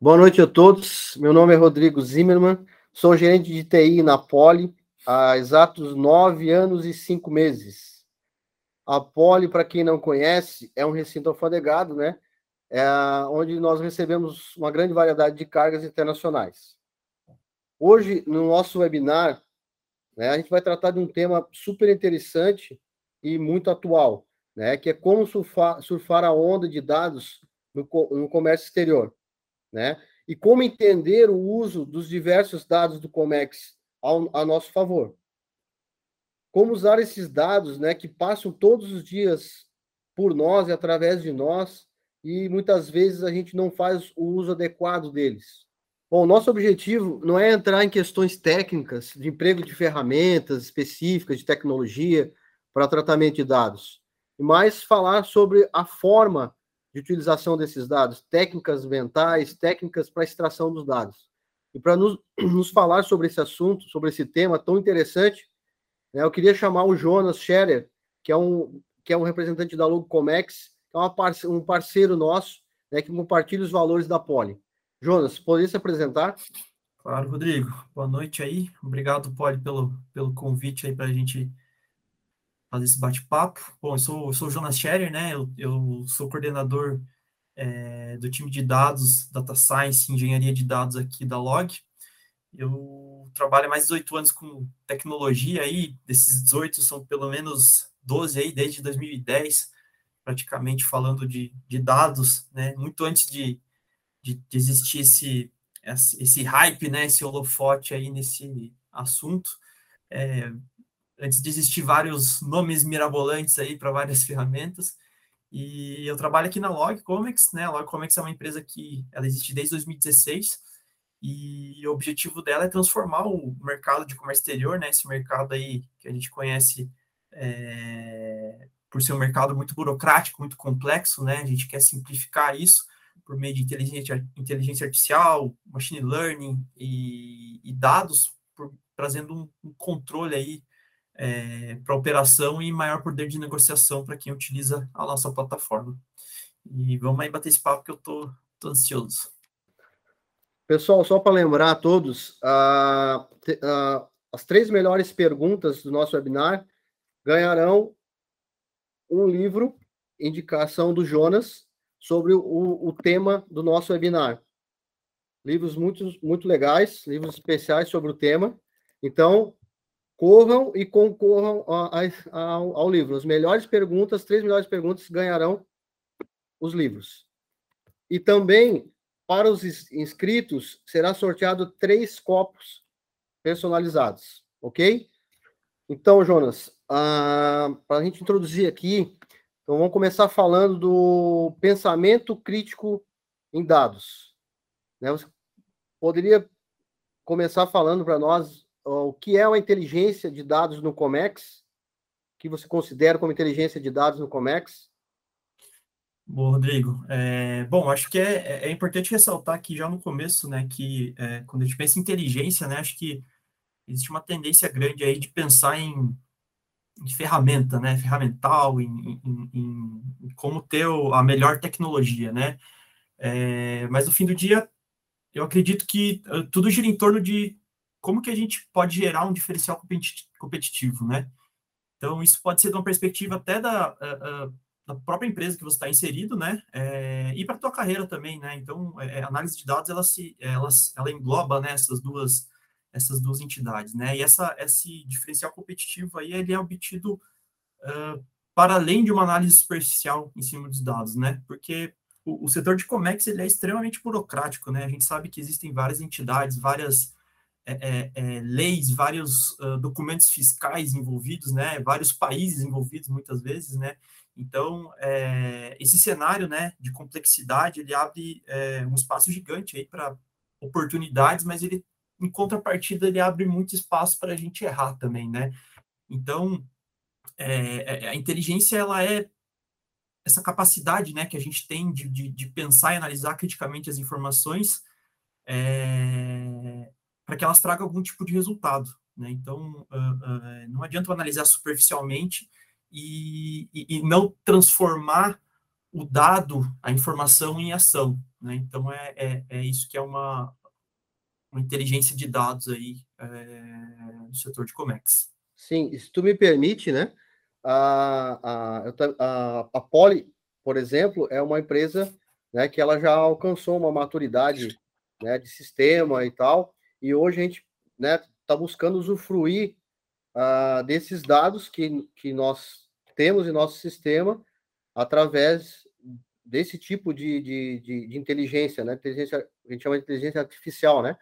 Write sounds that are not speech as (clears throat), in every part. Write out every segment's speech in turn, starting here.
Boa noite a todos. Meu nome é Rodrigo Zimmermann, sou gerente de TI na Poli há exatos nove anos e cinco meses. A Poli, para quem não conhece, é um recinto alfandegado, né? É onde nós recebemos uma grande variedade de cargas internacionais. Hoje, no nosso webinar, né, a gente vai tratar de um tema super interessante e muito atual, né, que é como surfar, surfar a onda de dados no, no comércio exterior né? E como entender o uso dos diversos dados do Comex ao, a nosso favor. Como usar esses dados, né, que passam todos os dias por nós e através de nós, e muitas vezes a gente não faz o uso adequado deles. Bom, nosso objetivo não é entrar em questões técnicas de emprego de ferramentas específicas de tecnologia para tratamento de dados, mas falar sobre a forma de utilização desses dados, técnicas mentais, técnicas para extração dos dados. E para nos, (clears throat) nos, falar sobre esse assunto, sobre esse tema tão interessante, né, eu queria chamar o Jonas Scherer, que é um, que é um representante da Logo Comex, que é parce, um parceiro nosso, né, que compartilha os valores da Poli. Jonas, poderia se apresentar? Claro, Rodrigo. Boa noite aí. Obrigado, Poli, pelo, pelo convite aí para a gente fazer esse bate-papo. Bom, eu sou, eu sou o Jonas Scherer, né? Eu, eu sou coordenador é, do time de dados, Data Science, Engenharia de Dados aqui da Log. Eu trabalho há mais de 18 anos com tecnologia aí, desses 18 são pelo menos 12 aí, desde 2010, praticamente falando de, de dados, né? Muito antes de, de, de existir esse, esse hype, né? Esse holofote aí nesse assunto. É, antes de existir vários nomes mirabolantes aí para várias (laughs) ferramentas. E eu trabalho aqui na Log Comics, né? A Log Comics é uma empresa que ela existe desde 2016 e o objetivo dela é transformar o mercado de comércio exterior, né? Esse mercado aí que a gente conhece é, por ser um mercado muito burocrático, muito complexo, né? A gente quer simplificar isso por meio de inteligência, inteligência artificial, machine learning e, e dados, por, trazendo um, um controle aí é, para operação e maior poder de negociação para quem utiliza a nossa plataforma. E vamos aí bater esse papo que eu tô ansioso. Pessoal, só para lembrar a todos, as três melhores perguntas do nosso webinar ganharão um livro, indicação do Jonas, sobre o, o tema do nosso webinar. Livros muito, muito legais, livros especiais sobre o tema. Então, corram e concorram ao, ao livro. As melhores perguntas, três melhores perguntas, ganharão os livros. E também, para os inscritos, será sorteado três copos personalizados, ok? Então, Jonas, para a gente introduzir aqui, então vamos começar falando do pensamento crítico em dados. Né? Você poderia começar falando para nós o que é uma inteligência de dados no Comex, que você considera como inteligência de dados no Comex? Bom, Rodrigo, é, bom, acho que é, é, importante ressaltar aqui já no começo, né, que é, quando a gente pensa em inteligência, né, acho que existe uma tendência grande aí de pensar em, em ferramenta, né, ferramental, em, em, em, como ter a melhor tecnologia, né, é, mas no fim do dia, eu acredito que uh, tudo gira em torno de como que a gente pode gerar um diferencial competitivo, né? Então, isso pode ser de uma perspectiva até da, da própria empresa que você está inserido, né? É, e para a tua carreira também, né? Então, é, análise de dados, ela, se, ela, ela engloba né, essas, duas, essas duas entidades, né? E essa, esse diferencial competitivo aí, ele é obtido uh, para além de uma análise superficial em cima dos dados, né? Porque o, o setor de Comex, ele é extremamente burocrático, né? A gente sabe que existem várias entidades, várias é, é, é, leis, vários uh, documentos fiscais envolvidos, né, vários países envolvidos muitas vezes, né, então é, esse cenário, né, de complexidade, ele abre é, um espaço gigante aí para oportunidades, mas ele, em contrapartida, ele abre muito espaço para a gente errar também, né, então a inteligência, ela é essa capacidade, né, que a gente tem de, de, de pensar e analisar criticamente as informações, é, para que elas tragam algum tipo de resultado. Né? Então, uh, uh, não adianta analisar superficialmente e, e, e, não transformar o dado, a informação em ação. né? Então, é, é, é isso que é uma, uma inteligência de dados aí é, no setor de Comex. Sim, se tu me permite, né? A, a, a, a Poli, por exemplo, é uma empresa né, que ela já alcançou uma maturidade né, de sistema e tal, e hoje a gente está né, buscando usufruir uh, desses dados que, que nós temos em nosso sistema através desse tipo de, de, de, de inteligência, né? Inteligência, a gente chama de inteligência artificial, né?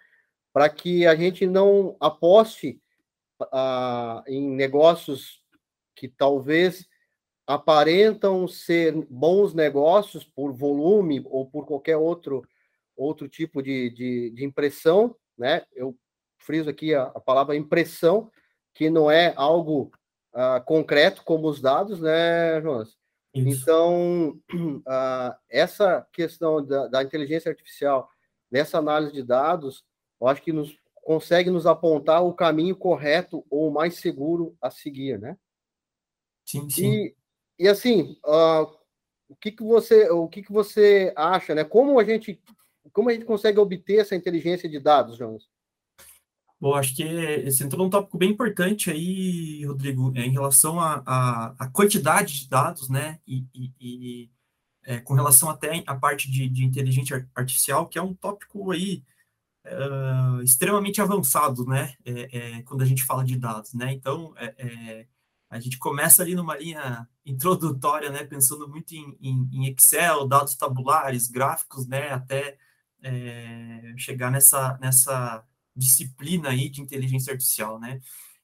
Para que a gente não aposte uh, em negócios que talvez aparentam ser bons negócios por volume ou por qualquer outro outro tipo de, de, de impressão, né? Eu friso aqui a, a, palavra impressão, que não é algo uh, concreto como os dados, né, Jonas? Isso. Então, uh, (clears throat) essa questão da, da, inteligência artificial, nessa análise de dados, eu acho que nos consegue nos apontar o caminho correto ou mais seguro a seguir, né? Sim, sim. E, e assim, uh, o que que você, o que que você acha, né? Como a gente, como a gente consegue obter essa inteligência de dados, Jonas? Bom, acho que esse entrou num tópico bem importante aí, Rodrigo, é, em relação à quantidade de dados, né, e, e, e é, com relação até à parte de, de, inteligência artificial, que é um tópico aí uh, extremamente avançado, né, é, é, quando a gente fala de dados, né, então é, a gente começa ali numa linha introdutória, né, pensando muito em, em, em Excel, dados tabulares, gráficos, né, até chegar nessa, nessa disciplina aí de inteligência artificial, né?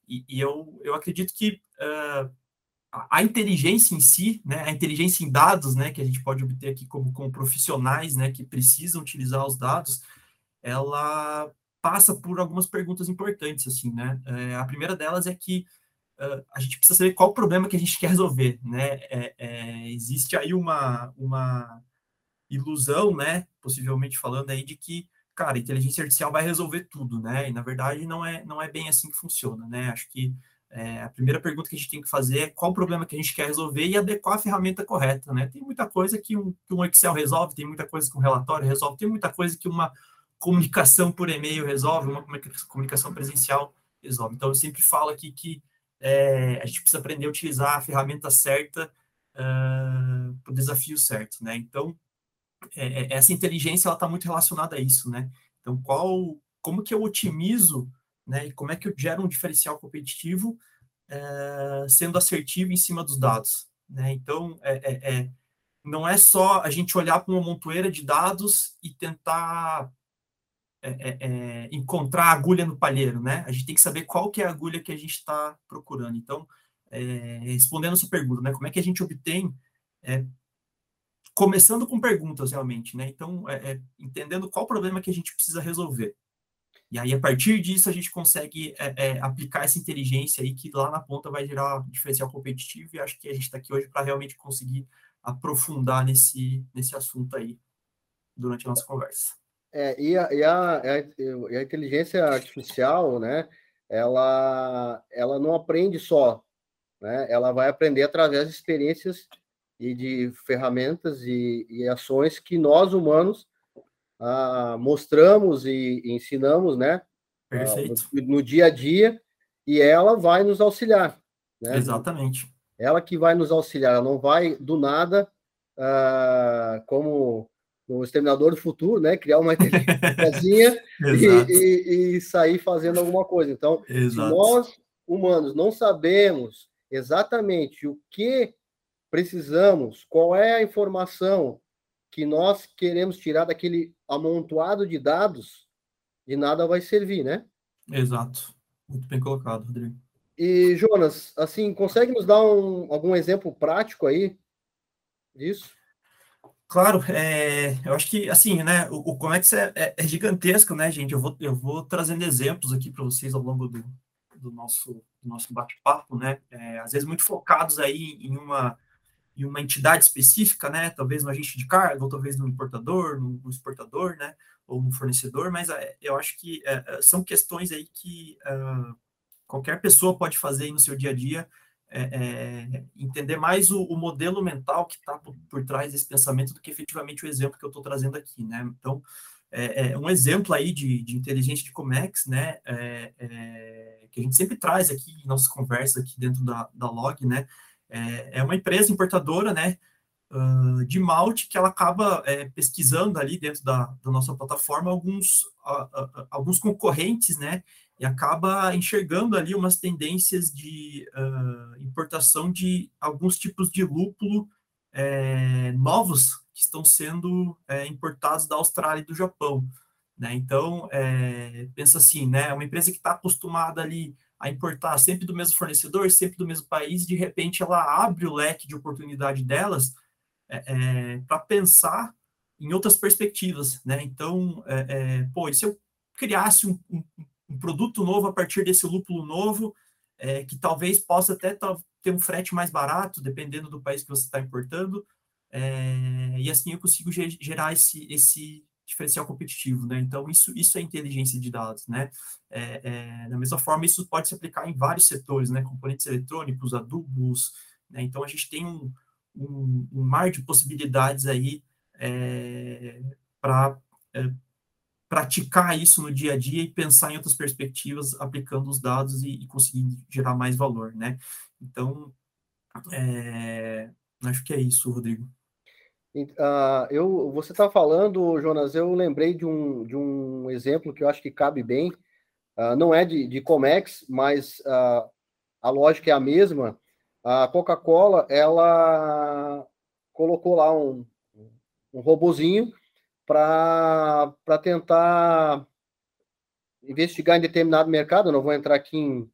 E, e eu, eu acredito que uh, a inteligência em si, né, a inteligência em dados, né, que a gente pode obter aqui como, como profissionais, né, que precisam utilizar os dados, ela passa por algumas perguntas importantes, assim, né? É, a primeira delas é que uh, a gente precisa saber qual o problema que a gente quer resolver, né? É, é, existe aí uma, uma ilusão, né, possivelmente falando aí, de que cara, inteligência artificial vai resolver tudo, né? E na verdade não é, não é bem assim que funciona, né? Acho que é, a primeira pergunta que a gente tem que fazer é qual o problema que a gente quer resolver e adequar a ferramenta correta, né? Tem muita coisa que um, que um Excel resolve, tem muita coisa que um relatório resolve, tem muita coisa que uma comunicação por e-mail resolve, uma comunicação presencial resolve. Então, eu sempre falo aqui que é, a gente precisa aprender a utilizar a ferramenta certa uh, para o desafio certo, né? Então, é, é, essa inteligência ela está muito relacionada a isso, né? Então, qual, como que eu otimizo, né? E como é que eu gero um diferencial competitivo é, sendo assertivo em cima dos dados, né? Então, é, é, é não é só a gente olhar para uma montoeira de dados e tentar é, encontrar a agulha no palheiro, né? A gente tem que saber qual que é a agulha que a gente está procurando. Então, respondendo a sua pergunta, né? Como é que a gente obtém começando com perguntas, realmente, né? Então, é, é, entendendo qual problema que a gente precisa resolver. E aí, a partir disso, a gente consegue é, é aplicar essa inteligência aí que lá na ponta vai gerar diferencial competitivo e acho que a gente está aqui hoje para realmente conseguir aprofundar nesse, nesse assunto aí durante a nossa conversa. É, e, a, e, a, e a inteligência artificial, né, ela, ela não aprende só, né, ela vai aprender através de experiências e de ferramentas e, e ações que nós humanos ah, mostramos e, e, ensinamos, né? Perfeito. Ah, no, no, dia a dia e ela vai nos auxiliar. Né? Exatamente. Ela que vai nos auxiliar, ela não vai do nada, ah, como no Exterminador do Futuro, né? Criar uma inteligência (laughs) e, e, sair fazendo alguma coisa. Então, Exato. nós humanos não sabemos exatamente o que precisamos, qual é a informação que nós queremos tirar daquele amontoado de dados, de nada vai servir, né? Exato. Muito bem colocado, Rodrigo. E, Jonas, assim, consegue nos dar um, algum exemplo prático aí disso? Claro, é, eu acho que, assim, né, o, o Comex é, é, é, gigantesco, né, gente? Eu vou, eu vou trazendo exemplos aqui para vocês ao longo do, do nosso, do nosso bate-papo, né? É, às vezes muito focados aí em uma em uma entidade específica, né? Talvez no agente de carga, ou talvez no importador, no, exportador, né? Ou no fornecedor, mas é, eu acho que é, são questões aí que uh, qualquer pessoa pode fazer no seu dia a dia é, é, entender mais o, o, modelo mental que está por, por, trás desse pensamento do que efetivamente o exemplo que eu estou trazendo aqui, né? Então, um exemplo aí de, de inteligência de Comex, né? Que a gente sempre traz aqui em nossas conversas aqui dentro da, da Log, né? É, é uma empresa importadora, né? Uh, de malte que ela acaba pesquisando ali dentro da, da nossa plataforma alguns, alguns concorrentes, né? e acaba enxergando ali umas tendências de uh, importação de alguns tipos de lúpulo é, novos que estão sendo é, importados da Austrália e do Japão. Né? Então, é, pensa assim, né? uma empresa que está acostumada ali a importar sempre do mesmo fornecedor, sempre do mesmo país, de repente ela abre o leque de oportunidade delas para pensar em outras perspectivas. Né? Então, pô, e se eu criasse um, um um produto novo a partir desse lúpulo novo, é, que talvez possa até ter um frete mais barato, dependendo do país que você está importando, é, e assim eu consigo gerar esse, esse diferencial competitivo, né? Então, isso, isso é inteligência de dados, né? É, é, da mesma forma, isso pode se aplicar em vários setores, né? Componentes eletrônicos, adubos, né? Então, a gente tem um, um, um mar de possibilidades aí é, para é, praticar isso no dia a dia e pensar em outras perspectivas, aplicando os dados e, e conseguir gerar mais valor, né? Então, é, acho que é isso, Rodrigo. Uh, eu, você está falando, Jonas, eu lembrei de um, de um exemplo que eu acho que cabe bem, uh, não é de, de Comex, mas uh, a lógica é a mesma. A Coca-Cola, ela colocou lá um, um robozinho para tentar investigar em determinado mercado, não vou entrar aqui em,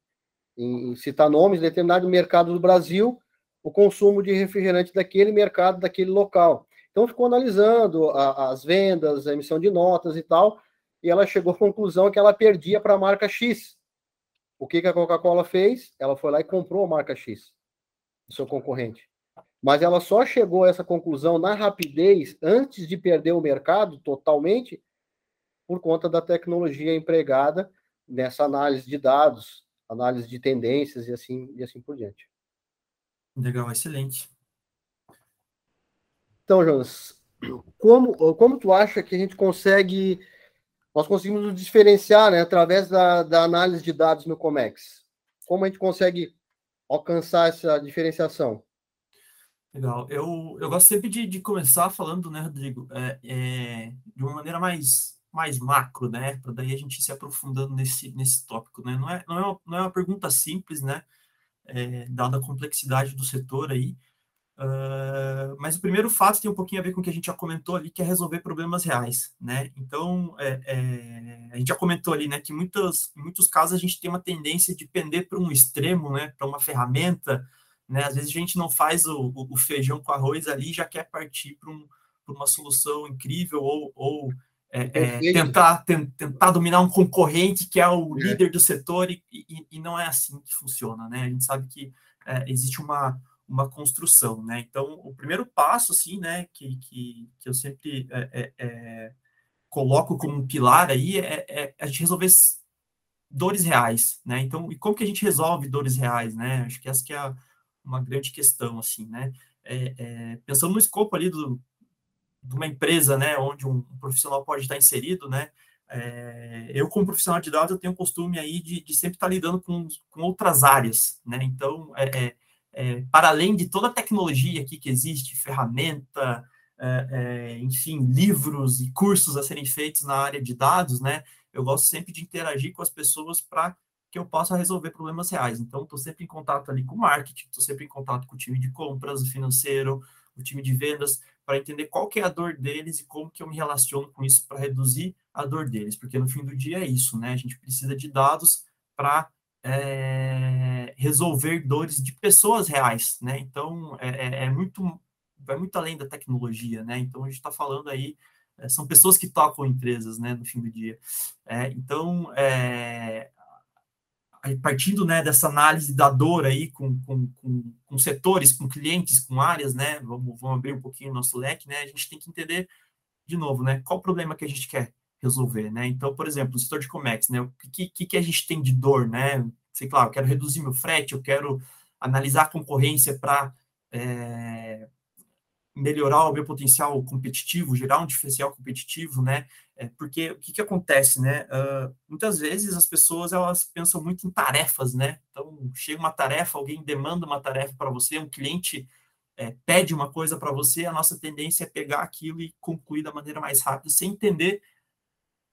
em, citar nomes, determinado mercado do Brasil, o consumo de refrigerante daquele mercado, daquele local. Então, ficou analisando a, as vendas, a emissão de notas e tal, e ela chegou à conclusão que ela perdia para a marca X. O que, que a Coca-Cola fez? Ela foi lá e comprou a marca X, do seu concorrente. Mas ela só chegou a essa conclusão na rapidez, antes de perder o mercado totalmente, por conta da tecnologia empregada nessa análise de dados, análise de tendências e assim, e assim por diante. Legal, excelente. Então, Jonas, como, como tu acha que a gente consegue, nós conseguimos nos diferenciar né, através da, da análise de dados no Comex? Como a gente consegue alcançar essa diferenciação? Legal. Eu, eu gosto sempre de, de começar falando, né, Rodrigo, é, é, de uma maneira mais, mais macro, né, para daí a gente se aprofundando nesse, nesse tópico, né? Não é, não é, uma, não é uma pergunta simples, né, é, dada a complexidade do setor aí, uh, mas o primeiro fato tem um pouquinho a ver com o que a gente já comentou ali, que é resolver problemas reais, né? Então, é, é, a gente já comentou ali, né, que muitas, em muitos casos a gente tem uma tendência de pender para um extremo, né, para uma ferramenta, né? Às vezes a gente não faz o, o feijão com arroz ali já quer partir para um, uma solução incrível ou, ou é, é, tentar, tentar dominar um concorrente que é o é. líder do setor e, e, e, não é assim que funciona, né? A gente sabe que é, existe uma, uma construção, né? Então, o primeiro passo, assim, né, que, que, que eu sempre é, é, coloco como um pilar aí é, a gente resolver dores reais, né? Então, e como que a gente resolve dores reais, né? Acho que essa que é uma grande questão, assim, né? É, é, pensando no escopo ali do, de uma empresa, né, onde um profissional pode estar inserido, né, é, eu como profissional de dados eu tenho o costume aí de, de sempre estar lidando com, com outras áreas, né, então, é, é, é para além de toda a tecnologia aqui que existe, ferramenta, é, enfim, livros e cursos a serem feitos na área de dados, né, eu gosto sempre de interagir com as pessoas para que eu possa resolver problemas reais. Então, estou sempre em contato ali com o marketing, estou sempre em contato com o time de compras, o financeiro, o time de vendas, para entender qual é a dor deles e como que eu me relaciono com isso para reduzir a dor deles, porque no fim do dia é isso, né? A gente precisa de dados para é, resolver dores de pessoas reais, né? Então, é, é, é, muito, vai muito além da tecnologia, né? Então, a gente está falando aí é, são pessoas que tocam empresas, né, no fim do dia. É, então, é, partindo né, dessa análise da dor aí com, com, com, com, setores, com clientes, com áreas, né? Vamos, vamos abrir um pouquinho o nosso leque, né? A gente tem que entender, de novo, né? Qual o problema que a gente quer resolver, né? Então, por exemplo, o setor de Comex, né? O que, que, que a gente tem de dor, né? Sei lá, eu quero reduzir meu frete, eu quero analisar a concorrência para é, melhorar o meu potencial competitivo, gerar um diferencial competitivo, né? É, porque o que, que acontece, né? Uh, muitas vezes as pessoas elas pensam muito em tarefas, né? Então chega uma tarefa, alguém demanda uma tarefa para você, um cliente é, pede uma coisa para você, a nossa tendência é pegar aquilo e concluir da maneira mais rápida, sem entender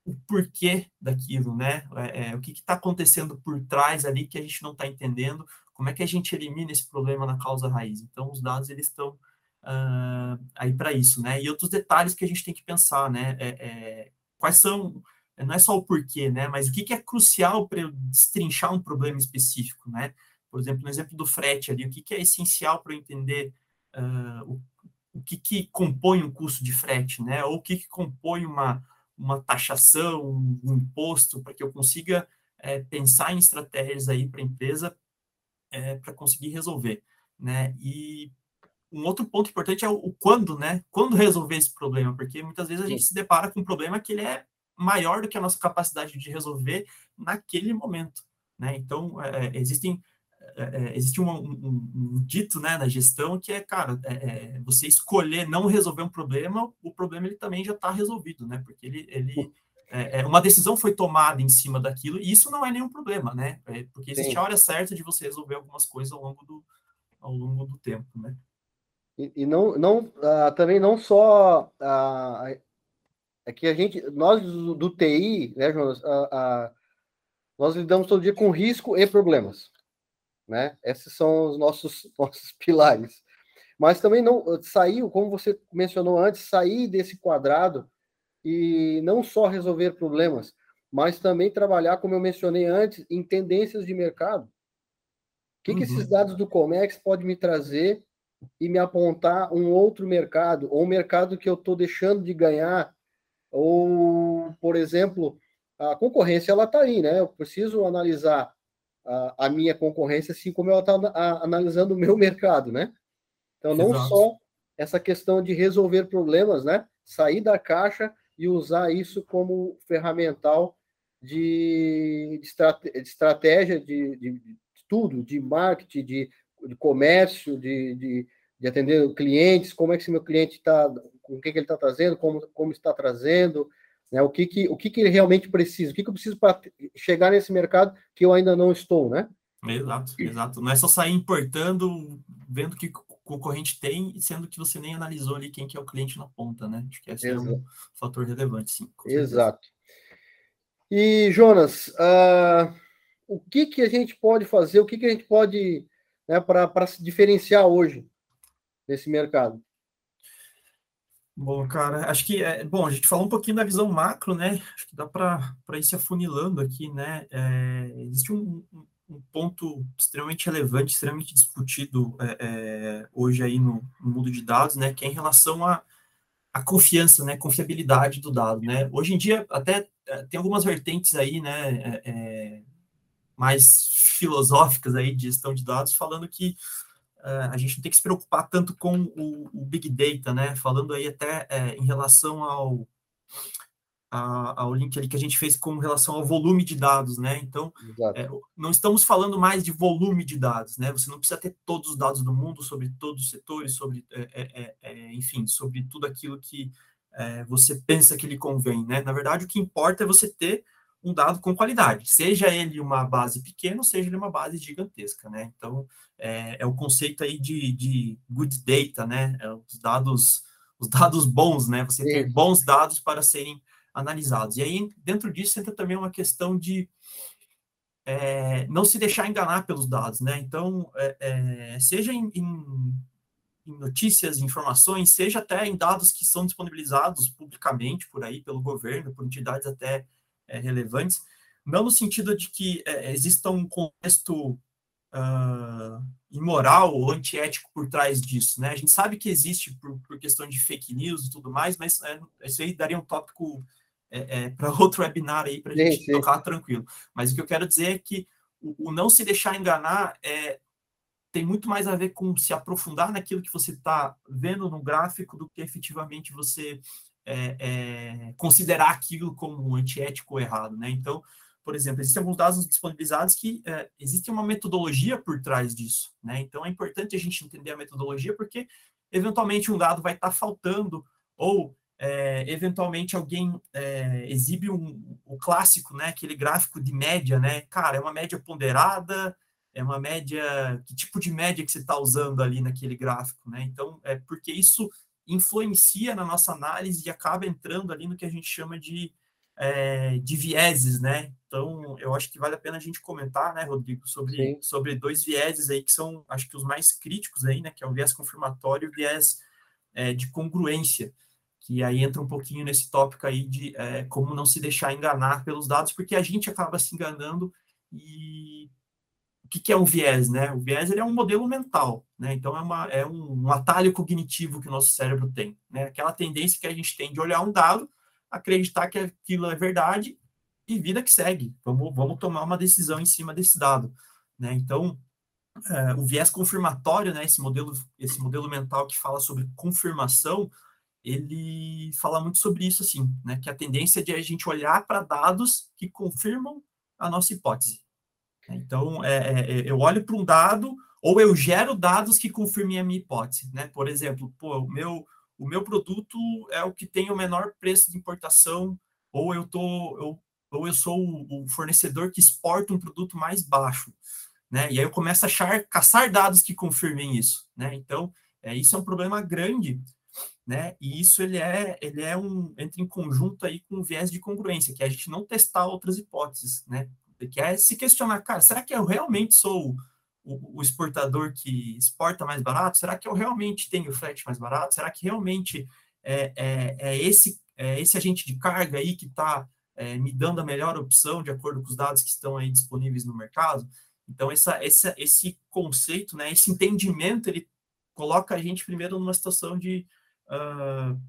o porquê daquilo, né? É, é o que está acontecendo por trás ali que a gente não está entendendo, como é que a gente elimina esse problema na causa raiz. Então, os dados eles estão uh, aí para isso, né? E outros detalhes que a gente tem que pensar, né? É, é, quais são, não é só o porquê, né? Mas o que, que é crucial para eu destrinchar um problema específico, né? Por exemplo, no exemplo do frete ali, o que, que é essencial para eu entender uh, o, o que, que compõe um custo de frete, né? Ou o que, que compõe uma, uma taxação, um imposto, para que eu consiga é, pensar em estratégias aí para a empresa é, para conseguir resolver, né? E um outro ponto importante é o, o, quando, né? Quando resolver esse problema, porque muitas vezes a gente se depara com um problema que ele é maior do que a nossa capacidade de resolver naquele momento, né? Então, é, é existem é, é, existe um, um, um, dito né, na gestão que é, cara, é, é, você escolher não resolver um problema, o problema ele também já está resolvido, né? Porque ele, ele é, uma decisão foi tomada em cima daquilo, e isso não é nenhum problema, né? porque existe Sim. a hora certa de você resolver algumas coisas ao longo do, ao longo do tempo, né? E, e não, não uh, também não só uh, é que a gente, nós do, do TI, né, Jonas, uh, nós lidamos todo dia com risco e problemas, né? Esses são os nossos (laughs) nossos pilares. Mas também não saiu, como você mencionou antes, sair desse quadrado e não só resolver problemas, mas também trabalhar, como eu mencionei antes, em tendências de mercado. O que, uhum. que esses dados do Comex podem me trazer e me apontar um outro mercado, ou um mercado que eu estou deixando de ganhar, ou, por exemplo, a concorrência ela está aí, né? Eu preciso analisar a, a minha concorrência assim como ela está analisando o meu (laughs) mercado, né? Então, não Exato. só essa questão de resolver problemas, né? Sair da caixa e usar isso como ferramental de, de, estratégia de, de, de, tudo, de marketing, de, de comércio, de, de, de atender clientes, como é que esse meu cliente está, com o que, que ele está trazendo, como, como está trazendo, né? o, que, que, o que, que ele realmente precisa, o que, que eu preciso para chegar nesse mercado que eu ainda não estou, né? Exato, exato. Não é só sair importando, vendo o que o concorrente tem, sendo que você nem analisou ali quem que é o cliente na ponta, né? Acho que esse exato. é um fator relevante, sim. Exato. E, Jonas, uh, o que, que a gente pode fazer, o que, que a gente pode, né, para se diferenciar hoje nesse mercado? Bom, cara, acho que é bom. A gente falou um pouquinho da visão macro, né? Acho que dá para ir se afunilando aqui, né? É, existe um, um, ponto extremamente relevante, extremamente discutido é, é, hoje aí no, no, mundo de dados, né? Que é em relação à a, a, confiança, né? Confiabilidade do dado, né? Hoje em dia até é, tem algumas vertentes aí, né? É, é, mais filosóficas aí de gestão de dados, falando que a gente não tem que se preocupar tanto com o, o Big Data, né? Falando aí até é, em relação ao, a, ao link ali que a gente fez com relação ao volume de dados, né? Então, é, não estamos falando mais de volume de dados, né? Você não precisa ter todos os dados do mundo sobre todos os setores, sobre, é enfim, sobre tudo aquilo que você pensa que lhe convém, né? Na verdade, o que importa é você ter um dado com qualidade, seja ele uma base pequena, seja ele uma base gigantesca, né? Então, é, é o conceito aí de, de good data, né? É os dados, os dados bons, né? Você ter bons dados para serem analisados. E aí, dentro disso, entra também uma questão de é, não se deixar enganar pelos dados, né? Então, é, é seja em, em, em notícias, informações, seja até em dados que são disponibilizados publicamente por aí, pelo governo, por entidades até é, relevantes, não no sentido de que é, exista um contexto uh, imoral ou antiético por trás disso, né? A gente sabe que existe por, por questão de fake news e tudo mais, mas é, isso aí daria um tópico é, é para (laughs) outro webinar aí para a gente sim. tocar tranquilo. Mas o que eu quero dizer é que o, o não se deixar enganar é, tem muito mais a ver com se aprofundar naquilo que você está vendo no gráfico do que efetivamente você é, é, considerar aquilo como antiético ou errado, né? Então, por exemplo, existem alguns dados disponibilizados que é, existe uma metodologia por trás disso, né? Então é importante a gente entender a metodologia, porque eventualmente um dado vai estar tá faltando, ou é, eventualmente alguém é, exibe um, o clássico, né? Aquele gráfico de média, né? Cara, é uma média ponderada, é uma média, que tipo de média que você está usando ali naquele gráfico, né? Então, é porque isso influencia na nossa análise e acaba entrando ali no que a gente chama de, é, de vieses, né? Então, eu acho que vale a pena a gente comentar, né, Rodrigo, sobre, sobre dois vieses aí que são, acho que os mais críticos aí, né? Que é o viés confirmatório e o viés é, de congruência, que aí entra um pouquinho nesse tópico aí de é, como não se deixar enganar pelos dados, porque a gente acaba se enganando e o que, que, é um viés, né? O viés ele é um modelo mental, né? Então é, uma, é um, um, atalho cognitivo que o nosso cérebro tem, né? Aquela tendência que a gente tem de olhar um dado, acreditar que aquilo é verdade e vida que segue. Vamos, vamos tomar uma decisão em cima desse dado, né? Então é, o viés confirmatório, né? Esse modelo, esse modelo mental que fala sobre confirmação, ele fala muito sobre isso, assim, né? Que a tendência é de a gente olhar para dados que confirmam a nossa hipótese. Então, é, é, é eu olho para um dado ou eu gero dados que confirmem a minha hipótese, né? Por exemplo, pô, o meu o meu produto é o que tem o menor preço de importação, ou eu tô eu, ou eu sou o, o fornecedor que exporta um produto mais baixo, né? E aí eu começo a achar caçar dados que confirmem isso, né? Então, é, isso é um problema grande, né? E isso ele é ele é um entra em conjunto aí com o viés de congruência, que é a gente não testar outras hipóteses, né? Que é se questionar, cara, será que eu realmente sou o, o, exportador que exporta mais barato? Será que eu realmente tenho frete mais barato? Será que realmente é, é, é esse, é esse agente de carga aí que está é, me dando a melhor opção de acordo com os dados que estão aí disponíveis no mercado? Então, essa, essa, esse conceito, né, esse entendimento, ele coloca a gente primeiro numa situação de uh,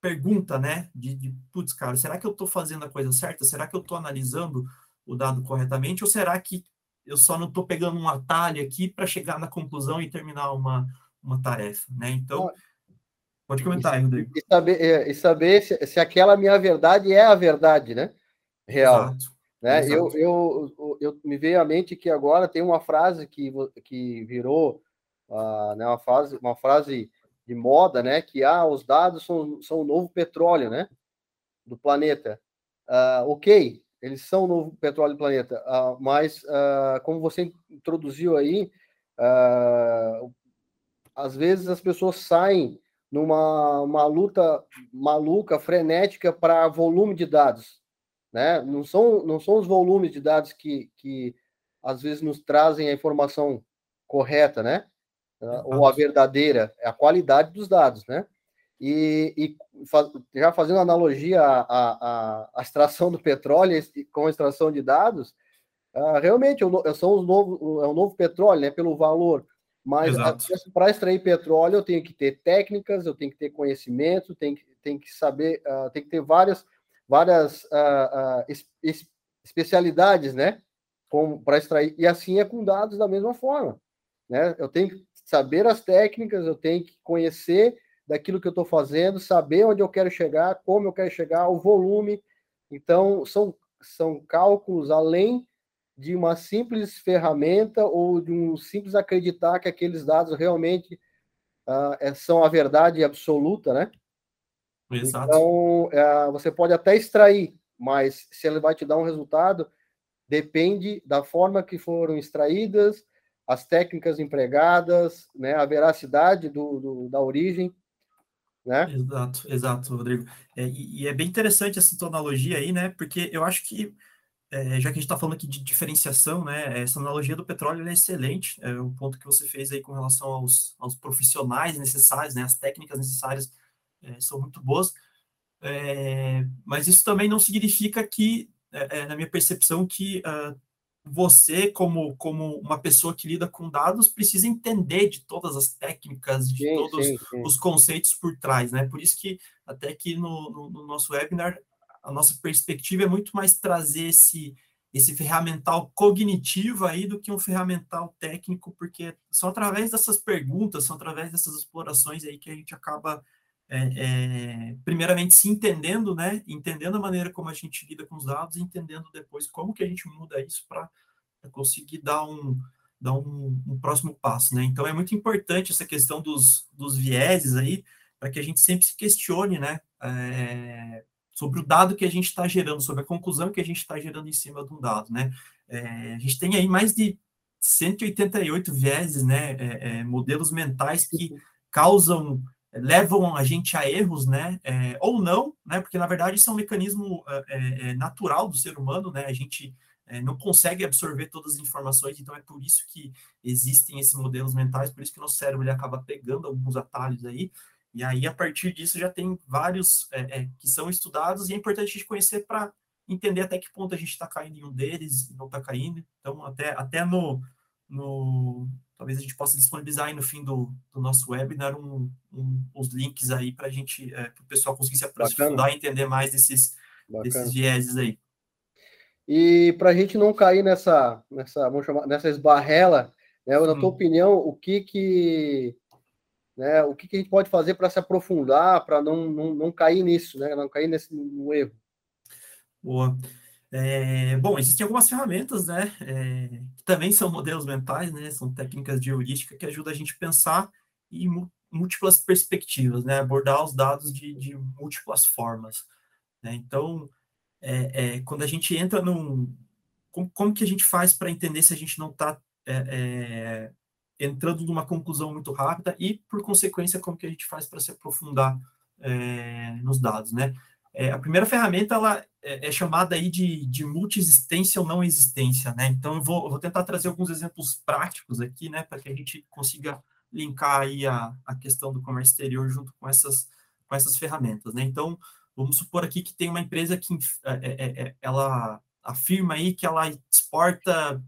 pergunta, né? De, de putz, cara, será que eu estou fazendo a coisa certa? Será que eu estou analisando o dado corretamente? Ou será que eu só não estou pegando um atalho aqui para chegar na conclusão e terminar uma, uma tarefa, né? Então, pode comentar aí, Rodrigo. E saber, é, e saber se, se aquela minha verdade é a verdade, né? Real. Exato. Né? Exato. Eu, eu, eu, me veio à mente que agora tem uma frase que, que virou uh, né, uma, frase, uma frase de moda, né? Que ah, os dados são, são o novo petróleo, né? Do planeta. Uh, ok, eles são o novo petróleo do planeta, uh, mas uh, como você introduziu aí, uh, às vezes as pessoas saem numa uma luta maluca, frenética para volume de dados, né? Não são não são os volumes de dados que, que às vezes nos trazem a informação correta, né? Ou a verdadeira, é a qualidade dos dados, né? E, e faz, já fazendo analogia à, à, extração do petróleo com a extração de dados, uh, realmente são os novo, é o novo petróleo, né, pelo valor. Mas para extrair petróleo, eu tenho que ter técnicas, eu tenho que ter conhecimento, tenho que, tenho que saber, uh, tem que ter várias, várias uh, es, es, especialidades, né? Para extrair. E assim é com dados da mesma forma. Né? Eu tenho que saber as técnicas, eu tenho que conhecer daquilo que eu estou fazendo, saber onde eu quero chegar, como eu quero chegar, o volume. Então, são, são cálculos além de uma simples ferramenta ou de um simples acreditar que aqueles dados realmente uh, são a verdade absoluta, né? Exato. Então, uh, você pode até extrair, mas se ele vai te dar um resultado, depende da forma que foram extraídas, as técnicas empregadas, né, a veracidade do, do da origem né? Exato, exato, Rodrigo. É, e, é bem interessante essa tua analogia aí, né? Porque eu acho que, é, já que a gente está falando aqui de diferenciação, né? Essa analogia do petróleo é excelente. É, o ponto que você fez aí com relação aos, aos profissionais necessários, né? As técnicas necessárias é, são muito boas. É, mas isso também não significa que, é, na minha percepção, que uh, você, como, como uma pessoa que lida com dados, precisa entender de todas as técnicas, de sim, todos sim, sim. os conceitos por trás, né? Por isso que até aqui no, no, no, nosso webinar, a nossa perspectiva é muito mais trazer esse, esse ferramental cognitivo aí do que um ferramental técnico, porque são através dessas perguntas, são através dessas explorações aí que a gente acaba é, é, primeiramente se entendendo, né? Entendendo a maneira como a gente lida com os dados, entendendo depois como que a gente muda isso para conseguir dar um dar um, um, próximo passo, né? Então é muito importante essa questão dos, dos vieses aí, para que a gente sempre se questione, né? É, sobre o dado que a gente está gerando, sobre a conclusão que a gente está gerando em cima de um dado, né? É, a gente tem aí mais de 188 vieses, né? É, é, modelos mentais que causam, levam a gente a erros, né? É, ou não, né? Porque na verdade isso é um mecanismo é, natural do ser humano, né? A gente é, não consegue absorver todas as informações, então é por isso que existem esses modelos mentais, por isso que nosso cérebro ele acaba pegando alguns atalhos aí, e aí a partir disso já tem vários é, é, que são estudados, e é importante a gente conhecer para entender até que ponto a gente está caindo em um deles e não está caindo, então até, até no, no, talvez a gente possa disponibilizar aí no fim do, do nosso webinar um, um, uns links aí para a gente, é, para o pessoal conseguir se aprofundar e entender mais desses, desses vieses aí. E para a gente não cair nessa, nessa, vamos chamar, nessa esbarrela, né, na tua opinião, o que que, né, o que, que a gente pode fazer para se aprofundar, para não, não, não cair nisso, né, não cair nesse no erro? Boa. É, bom, existem algumas ferramentas, né, é, que também são modelos mentais, né, são técnicas de heurística que ajudam a gente a pensar em múltiplas perspectivas, né, abordar os dados de, de múltiplas formas. Né? Então, é, é, quando a gente entra num. Como, como que a gente faz para entender se a gente não está é, é, entrando numa conclusão muito rápida e, por consequência, como que a gente faz para se aprofundar nos dados, né? É, a primeira ferramenta ela é, chamada aí de, de multi-existência ou não existência, né? Então eu vou, vou tentar trazer alguns exemplos práticos aqui, né, para que a gente consiga linkar aí a, a questão do comércio exterior junto com essas, com essas ferramentas, né? Então, Vamos supor aqui que tem uma empresa que é, é, é, ela afirma aí que ela exporta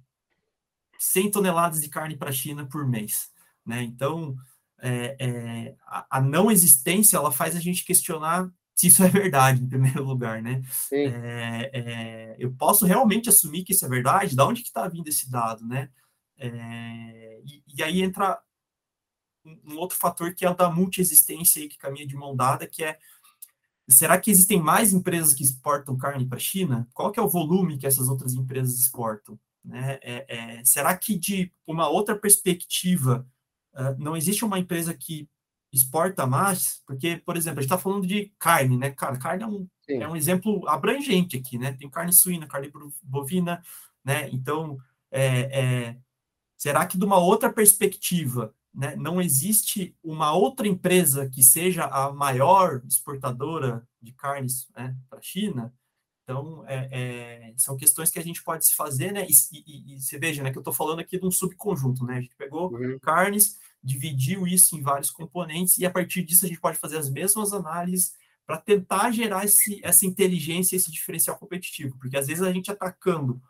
100 toneladas de carne para a China por mês, né? Então, é, é, a, a, não existência ela faz a gente questionar se isso é verdade, em primeiro lugar, né? É, eu posso realmente assumir que isso é verdade? Da onde que está vindo esse dado, né? E, e, aí entra um, um outro fator que é o da multiexistência aí que caminha de mão dada, que é Será que existem mais empresas que exportam carne para a China? Qual que é o volume que essas outras empresas exportam? Né? É, é, será que de uma outra perspectiva uh, não existe uma empresa que exporta mais? Porque, por exemplo, a gente está falando de carne, né? Cara, carne é um, é um exemplo abrangente aqui, né? Tem carne suína, carne bovina, né? Então, é, é será que de uma outra perspectiva né, não existe uma outra empresa que seja a maior exportadora de carnes né, para a China. Então, é, é, são questões que a gente pode se fazer, né? E, e, e você veja, né, que eu estou falando aqui de um subconjunto, né? A gente pegou uhum. carnes, dividiu isso em vários componentes, e a partir disso a gente pode fazer as mesmas análises para tentar gerar esse, essa inteligência, esse diferencial competitivo. Porque às vezes a gente atacando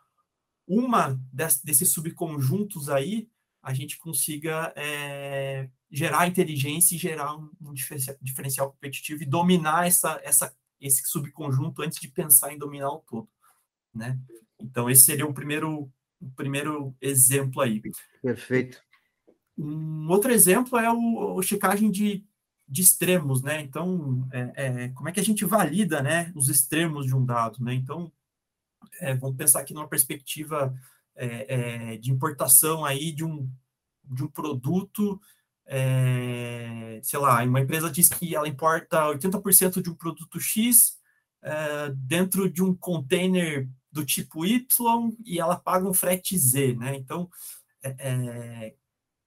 uma desses subconjuntos aí, a gente consiga é, gerar inteligência e gerar um, um diferencial competitivo e dominar essa, essa, esse subconjunto antes de pensar em dominar o todo, né? Então, esse seria o primeiro, o primeiro exemplo aí. Perfeito. Um outro exemplo é o, o checagem de, de extremos, né? Então, é, é, como é que a gente valida, né, os extremos de um dado, né? Então, é, vamos pensar aqui numa perspectiva é, é, de importação aí de um, de um produto, é, sei lá, uma empresa diz que ela importa 80% de um produto X dentro de um container do tipo Y e ela paga um frete Z, né? Então, é,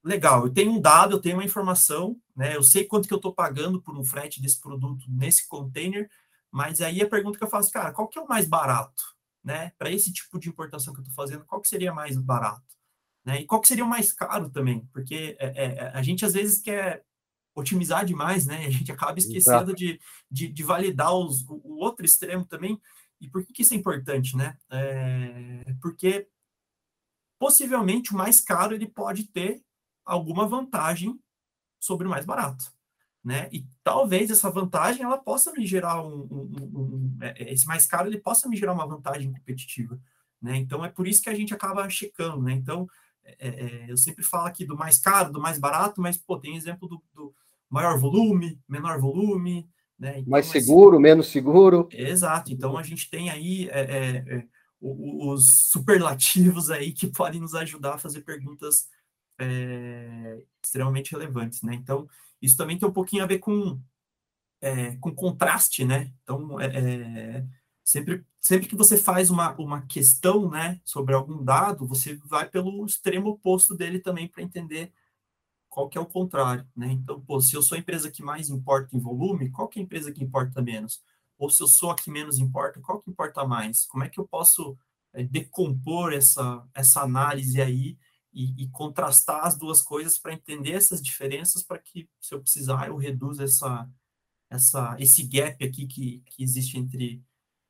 legal, eu tenho um dado, eu tenho uma informação, né? Eu sei quanto que eu estou pagando por um frete desse produto nesse container, mas aí a pergunta que eu faço, cara, qual que é o mais barato? né? Para esse tipo de importação que eu estou fazendo, qual que seria mais barato? Né? E qual que seria o mais caro também? Porque é, é, é a gente às vezes quer otimizar demais, né? A gente acaba esquecendo de, de, de, validar os, o, outro extremo também. E por que, que isso é importante, né? É, porque possivelmente o mais caro ele pode ter alguma vantagem sobre o mais barato né? E talvez essa vantagem ela possa me gerar um, um, um, é, é, esse mais caro ele possa me gerar uma vantagem competitiva, né? Então é por isso que a gente acaba checando, né? Então é, é, é eu sempre falo aqui do mais caro, do mais barato, mas pô, tem exemplo do, do, maior volume, menor volume, né? Então, Mais seguro, assim, menos seguro. Exato. Então a gente tem aí é, os superlativos aí que podem nos ajudar a fazer perguntas é, extremamente relevantes, né? Então isso também tem um pouquinho a ver com é, com contraste, né? Então é, sempre sempre que você faz uma, uma questão, né, sobre algum dado, você vai pelo extremo oposto dele também para entender qual que é o contrário, né? Então, pô, se eu sou a empresa que mais importa em volume, qual que é a empresa que importa menos? Ou se eu sou a que menos importa, qual que importa mais? Como é que eu posso decompor essa, essa análise aí e, e contrastar as duas coisas para entender essas diferenças para que, se eu precisar, eu reduza essa, essa, esse gap aqui que, que existe entre,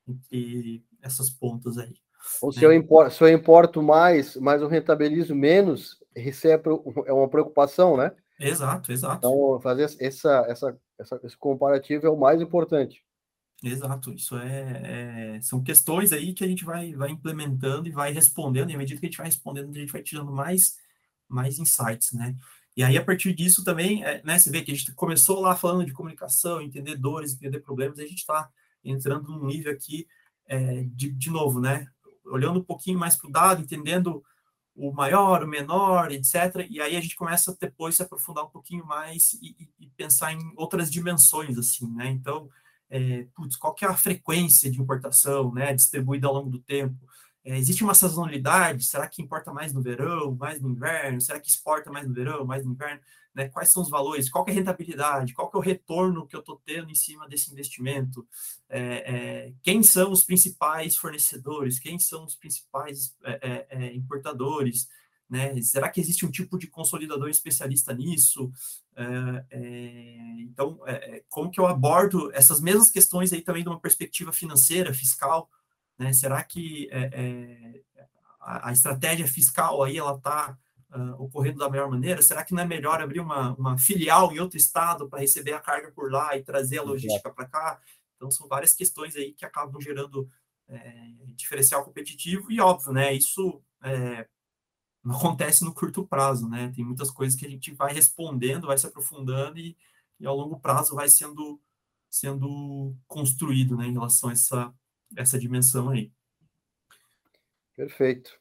entre essas pontas aí. Ou se, eu importo, se eu importo mais, mas eu rentabilizo menos, isso é, é uma preocupação, né? Exato, exato. Então, fazer essa, essa, essa, esse comparativo é o mais importante. Exato, isso é, é, são questões aí que a gente vai, vai implementando e vai respondendo, e à medida que a gente vai respondendo, a gente vai tirando mais, mais insights, né? E aí, a partir disso também, é, né, você vê que a gente começou lá falando de comunicação, entender dores, entender problemas, a gente está entrando num nível aqui é, de, de novo, né? Olhando um pouquinho mais para o dado, entendendo o maior, o menor, etc. E aí a gente começa depois se aprofundar um pouquinho mais e, e pensar em outras dimensões, assim, né? Então, é, putz, qual que é a frequência de importação, né, distribuída ao longo do tempo? É, existe uma sazonalidade? Será que importa mais no verão, mais no inverno? Será que exporta mais no verão, mais no inverno? Né? Quais são os valores? Qual é a rentabilidade? Qual é o retorno que eu estou tendo em cima desse investimento? É, é, quem são os principais fornecedores? Quem são os principais é, é, é, importadores? Né? Será que existe um tipo de consolidador especialista nisso? então, como que eu abordo essas mesmas questões aí também de uma perspectiva financeira, fiscal? Né? Será que a, a estratégia fiscal aí ela está uh, ocorrendo da melhor maneira? Será que não é melhor abrir uma, uma filial em outro estado para receber a carga por lá e trazer a logística para cá? Então, são várias questões aí que acabam gerando é, diferencial competitivo e, óbvio, né, isso é, não acontece no curto prazo, né? Tem muitas coisas que a gente vai respondendo, vai se aprofundando e, e ao longo prazo vai sendo, sendo construído, né, em relação a essa, essa dimensão aí. Perfeito.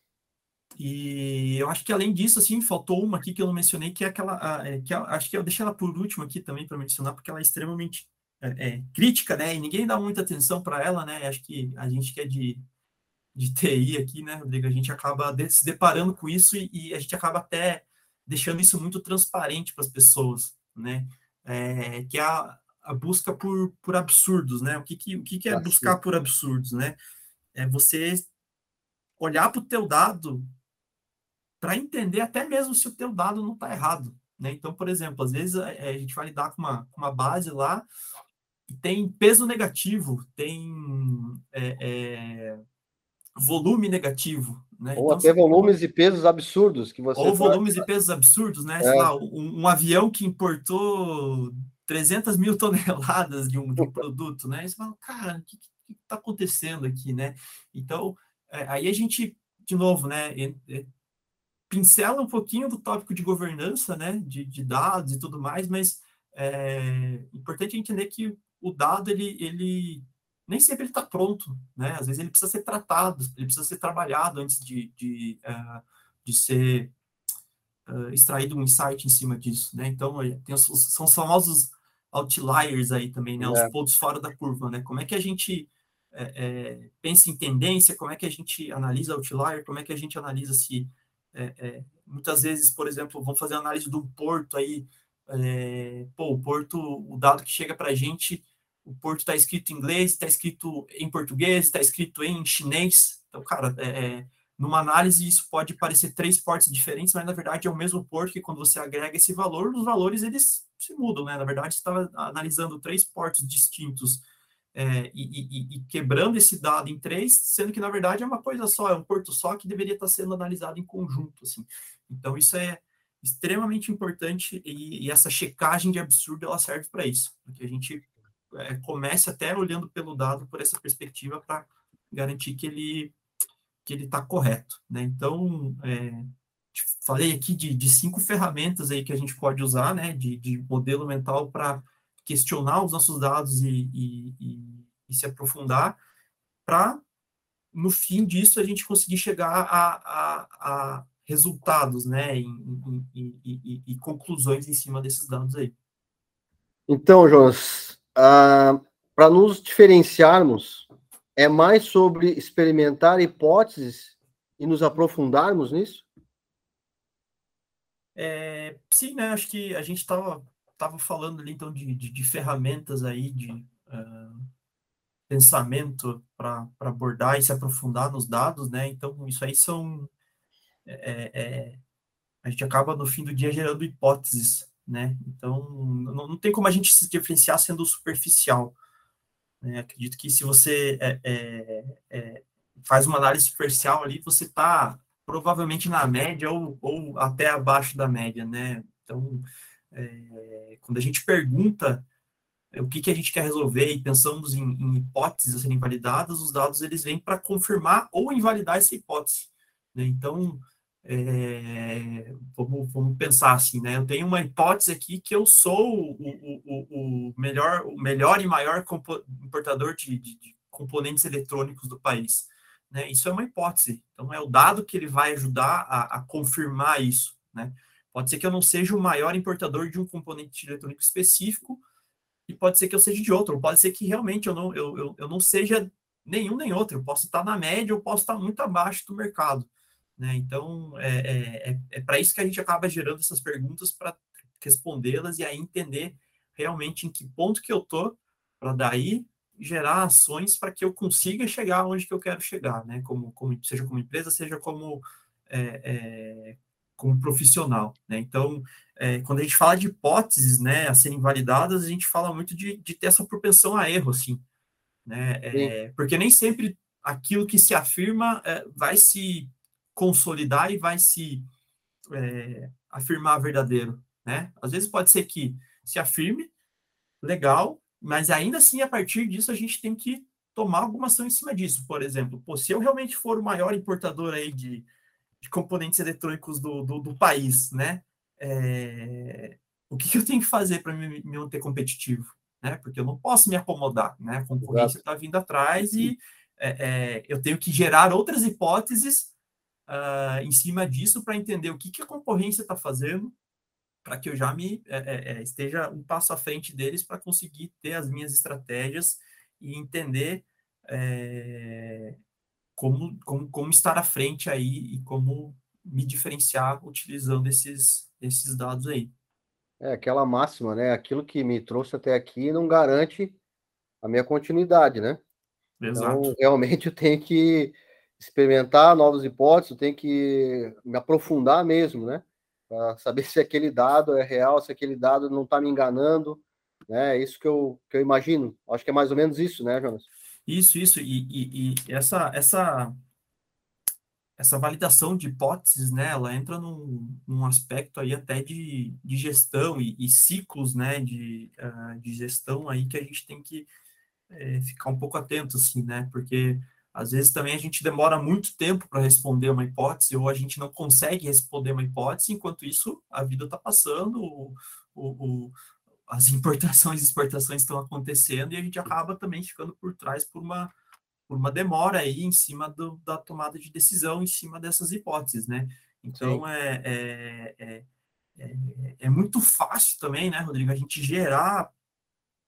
E eu acho que além disso, assim, faltou uma aqui que eu não mencionei, que é aquela, é, que acho que eu deixei ela por último aqui também para mencionar, porque ela é extremamente é, é, crítica, né? E ninguém dá muita atenção para ela, né? Acho que a gente que é de, de TI aqui, né, Rodrigo? A gente acaba se deparando com isso e, e, a gente acaba até deixando isso muito transparente para as pessoas, né? É, que é a, a busca por, por absurdos, né? O que, que, o que, que é buscar por absurdos, né? É você olhar para o teu dado para entender até mesmo se o teu dado não está errado. Né? Então, por exemplo, às vezes a, é, a gente vai lidar com uma, com uma base lá que tem peso negativo, tem é, é, volume negativo. Né? Ou então, até volumes e pesos absurdos que você. Ou volumes e pesos absurdos, né? Sei é. lá, um, um, avião que importou 300 mil (laughs) toneladas de um, de um produto, né? E você fala, cara, o que está acontecendo aqui, né? Então, é, aí a gente, de novo, né? pincela um pouquinho do tópico de governança, né, de, de dados e tudo mais, mas é importante entender que o dado, ele, ele nem sempre ele está pronto, né, às vezes ele precisa ser tratado, ele precisa ser trabalhado antes de, de, uh, de ser uh, extraído um insight em cima disso, né, então tem os, são os famosos outliers aí também, né, os é. pontos fora da curva, né, como é que a gente é, é, pensa em tendência, como é que a gente analisa outlier, como é que a gente analisa se muitas vezes, por exemplo, vamos fazer análise do porto aí, é, pô, o porto, o dado que chega para a gente, o porto está escrito em inglês, está escrito em português, está escrito em chinês. Então, cara, é, é, numa análise isso pode parecer três portos diferentes, mas na verdade é o mesmo porto que quando você agrega esse valor, os valores eles se mudam, né? Na verdade, você está analisando três portos distintos é, e, e, e, quebrando esse dado em três, sendo que na verdade é uma coisa só, é um porto só que deveria estar sendo analisado em conjunto, assim. Então isso é extremamente importante e, e essa checagem de absurdo ela serve para isso, para que a gente é, comece até olhando pelo dado por essa perspectiva para garantir que ele que ele está correto, né? Então é, falei aqui de, de, cinco ferramentas aí que a gente pode usar, né, de, de modelo mental para questionar os nossos dados e, e, e, e se aprofundar, para, no fim disso, a gente conseguir chegar a, a, a resultados, né, e, conclusões em cima desses dados aí. Então, Jonas, uh, para nos diferenciarmos, é mais sobre experimentar hipóteses e nos aprofundarmos nisso? É, sim, né? Acho que a gente estava tava falando ali então de, de, de ferramentas aí de uh, pensamento para abordar e se aprofundar nos dados, né? Então isso aí são é, é, a gente acaba no fim do dia gerando hipóteses, né? Então não, não tem como a gente se diferenciar sendo superficial. Né? Acredito que se você é, é, é faz uma análise superficial ali, você está provavelmente na média ou, ou até abaixo da média, né? Então, é, quando a gente pergunta é, o que, que a gente quer resolver e pensamos em, em hipóteses a serem validadas, os dados eles vêm para confirmar ou invalidar essa hipótese. Né? Então, é, vamos, vamos, pensar assim, né? Eu tenho uma hipótese aqui que eu sou o, o, o melhor, o melhor e maior importador de, de, de componentes eletrônicos do país. Né? Isso é uma hipótese. Então, é o dado que ele vai ajudar a, a, confirmar isso. Né? Pode ser que eu não seja o maior importador de um componente eletrônico específico, e pode ser que eu seja de outro, ou pode ser que realmente eu não, eu, eu, eu não seja nenhum nem outro. Eu posso estar na média, ou posso estar muito abaixo do mercado. Né? Então, é, é, é, é para isso que a gente acaba gerando essas perguntas para respondê-las e aí entender realmente em que ponto que eu estou, para daí gerar ações para que eu consiga chegar onde que eu quero chegar, né? Como, como seja como empresa, seja como é, é, como profissional, né? Então, é, quando a gente fala de hipóteses, né, a serem validadas, a gente fala muito de, de ter essa propensão a erro, assim, né? É, porque nem sempre aquilo que se afirma é, vai se consolidar e vai se é, afirmar verdadeiro, né? Às vezes pode ser que se afirme, legal, mas ainda assim, a partir disso, a gente tem que tomar alguma ação em cima disso. Por exemplo, pô, se eu realmente for o maior importador aí de, de componentes eletrônicos do, do, do país, né? É, o que, que, eu tenho que fazer para me, me, manter competitivo? Né? Porque eu não posso me acomodar, né? A concorrência está vindo atrás e é, é, eu tenho que gerar outras hipóteses uh, em cima disso para entender o que, que a concorrência está fazendo, para que eu já me é, é, é, esteja um passo à frente deles para conseguir ter as minhas estratégias e entender é, como, como, como estar à frente aí e como me diferenciar utilizando esses, esses dados aí. É aquela máxima, né? Aquilo que me trouxe até aqui não garante a minha continuidade, né? Exato. Então, realmente eu tenho que experimentar novas hipóteses, eu tenho que me aprofundar mesmo, né? para saber se aquele dado é real, se aquele dado não está me enganando, né? É isso que eu, que eu imagino. Acho que é mais ou menos isso, né, Jonas? Isso, isso. E, e, e essa, essa, essa validação de hipóteses, né, ela entra num, num aspecto aí até de, de gestão e, e ciclos, né, de, uh, de gestão aí que a gente tem que é, ficar um pouco atento, assim, né, porque às vezes também a gente demora muito tempo para responder uma hipótese, ou a gente não consegue responder uma hipótese, enquanto isso a vida está passando, o, o, o, as (laughs) importações e exportações estão acontecendo, e a gente acaba também ficando por trás por uma, por uma demora aí em cima do, da tomada de decisão, em cima dessas hipóteses, né? Então é, é, é, é, é muito fácil também, né, Rodrigo, a gente gerar,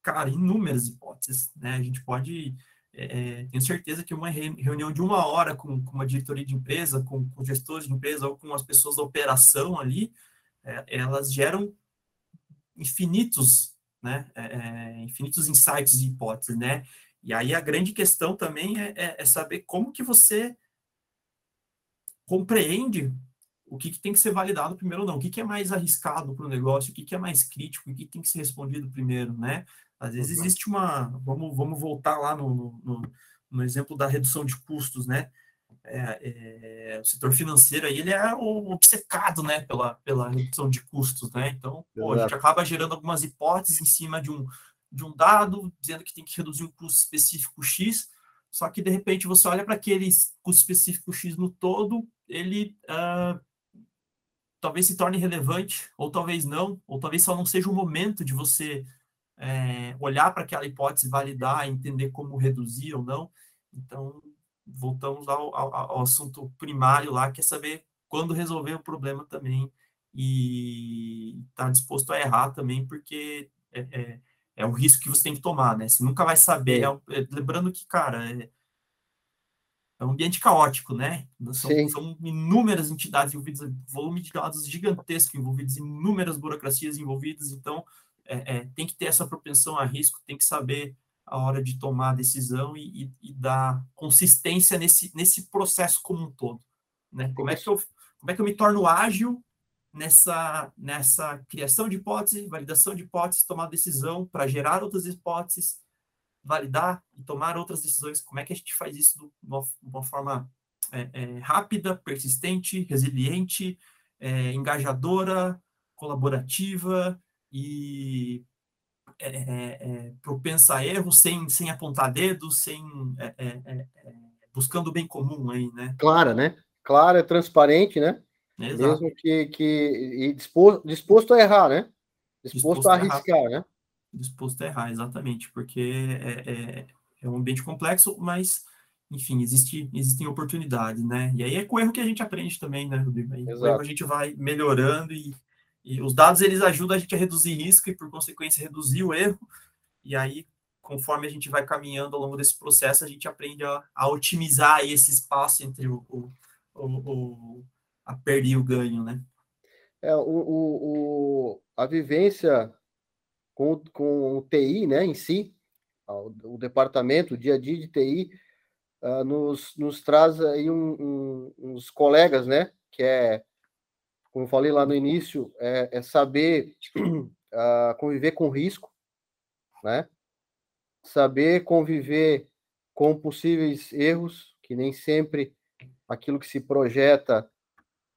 cara, inúmeras hipóteses, né? A gente pode é, tenho certeza que uma reunião de uma hora com, com uma diretoria de empresa, com, com, gestores de empresa ou com as pessoas da operação ali, é, elas geram infinitos, né, é, é infinitos insights e hipóteses, né, e aí a grande questão também é, é, é saber como que você compreende o que, que, tem que ser validado primeiro ou não, o que, que é mais arriscado para o negócio, o que, que é mais crítico, o que tem que ser respondido primeiro, né? Às vezes uhum. existe uma. Vamos, vamos voltar lá no, no, no exemplo da redução de custos, né? É, é, o setor financeiro aí, ele é obcecado né, pela, pela redução de custos, né? Então, pô, a gente acaba gerando algumas hipóteses em cima de um, de um dado, dizendo que tem que reduzir um custo específico X, só que de repente você olha para aquele custo específico X no todo, ele uh, talvez se torne relevante, ou talvez não, ou talvez só não seja o momento de você é, olhar para aquela hipótese, validar, entender como reduzir ou não. Então, voltamos ao, ao, ao, assunto primário lá, que é saber quando resolver o problema também e estar tá disposto a errar também, porque é, é, é, um risco que você tem que tomar, né? Você nunca vai saber. É, lembrando que, cara, é, é um ambiente caótico, né? São, são, inúmeras entidades envolvidas, volume de dados gigantesco envolvidos, inúmeras burocracias envolvidas, então é, é, tem que ter essa propensão a risco, tem que saber a hora de tomar a decisão e, e, e dar consistência nesse, nesse processo como um todo. Né? Como, é que eu, como é que eu me torno ágil nessa, nessa criação de hipótese, validação de hipóteses, tomar decisão para gerar outras hipóteses, validar e tomar outras decisões. Como é que a gente faz isso de uma, uma forma é, é, rápida, persistente, resiliente, é, engajadora, colaborativa e é, é, é, propensa a erro, sem, sem apontar dedos, sem buscando o bem comum aí, né? Clara, né? Clara, transparente, né? Exato. Mesmo que, que e disposto, disposto a errar, né? Disposto, disposto a arriscar, né? disposto a errar, exatamente, porque é, é, é, um ambiente complexo, mas, enfim, existe, existem oportunidades, né? E aí é com o erro que a gente aprende também, né, Rodrigo? Aí, com o erro a gente vai melhorando e, e os dados, eles ajudam a gente a reduzir risco e, por consequência, reduzir o erro, e aí, conforme a gente vai caminhando ao longo desse processo, a gente aprende a, a otimizar esse espaço entre o, o, o, a perda e o ganho, né? É, o, o, a vivência com, com o TI né, em si, o, o departamento, o dia a dia de TI, uh, ah, nos, nos traz aí um, um, uns colegas, né, que é, como eu falei lá no início, é, é saber uh, (clears throat) conviver com risco, né, saber conviver com possíveis erros, que nem sempre aquilo que se projeta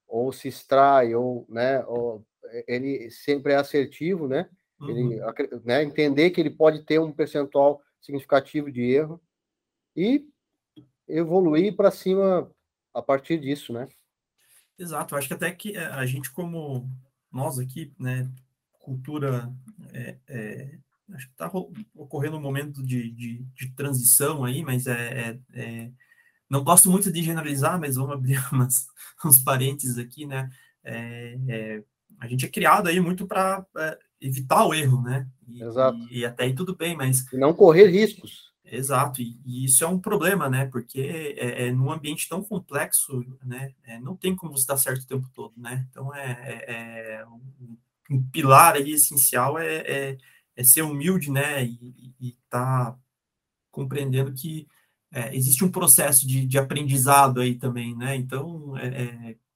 ou se extrai, ou, né, ou, ele sempre é assertivo, né, ele, uhum. né, entender que ele pode ter um percentual significativo de erro e evoluir para cima a partir disso, né? Exato, acho que até que eh, a gente, como nós aqui, né, cultura, é, é, acho que está ocorrendo um momento de, de, de, transição aí, mas é, é, é, não gosto muito de generalizar, mas vamos abrir (laughs) umas, uns parênteses aqui, né? É, é, a gente é criado aí muito para evitar o erro, né? E, Exato. E, e, até aí tudo bem, mas. E não correr riscos. Exato, e, e isso é um problema, né? Porque é, é num ambiente tão complexo, né? É, não tem como você estar certo o tempo todo, né? Então é, é, é um, um, pilar aí essencial é, é, é ser humilde, né? E tá compreendendo que existe um processo de, de, aprendizado aí também, né? Então,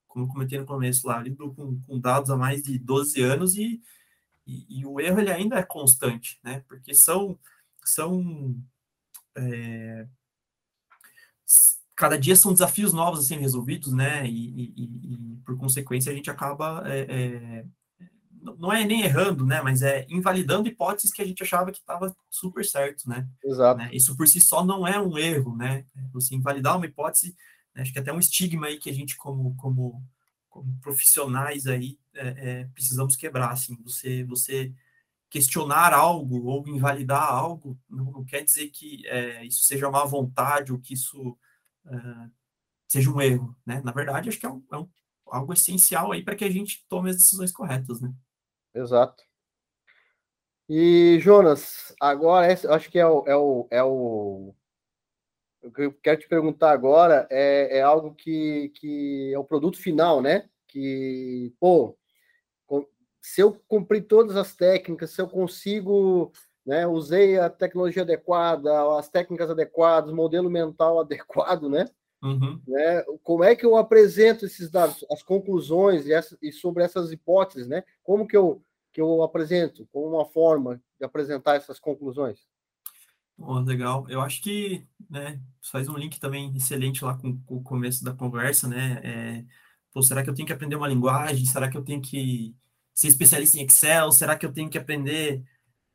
como eu comentei no começo lá, lido com, com dados há mais de 12 anos e e, e, o erro ele ainda é constante, né? Porque são, são é, cada dia são desafios novos a serem resolvidos, né? E, e, e por consequência a gente acaba é, é, não é nem errando, né? Mas é invalidando hipóteses que a gente achava que estava super certo, né? Exato. Né? Isso por si só não é um erro, né? Você invalidar uma hipótese, né? acho que é até um estigma aí que a gente como como como profissionais aí é, é, precisamos quebrar, assim, você, você questionar algo ou invalidar algo não, não quer dizer que é, isso seja má vontade ou que isso é, seja um erro, né? Na verdade, acho que é, um, é um, algo essencial aí para que a gente tome as decisões corretas, né? Exato. E, Jonas, agora, acho que é o, é o, é o o que eu quero te perguntar agora é, é algo que, que é o produto final, né? Que, pô, se eu cumprir todas as técnicas, se eu consigo, né, usei a tecnologia adequada, as técnicas adequadas, modelo mental (laughs) adequado, né? Uhum. né? Como é que eu apresento esses dados, as conclusões e, essa, e sobre essas hipóteses, né? Como que eu, que eu apresento, como uma forma de apresentar essas conclusões? Oh, legal. Eu acho que né, faz um link também excelente lá com, com o começo da conversa, né? É, pô, será que eu tenho que aprender uma linguagem? Será que eu tenho que ser especialista em Excel? Será que eu tenho que aprender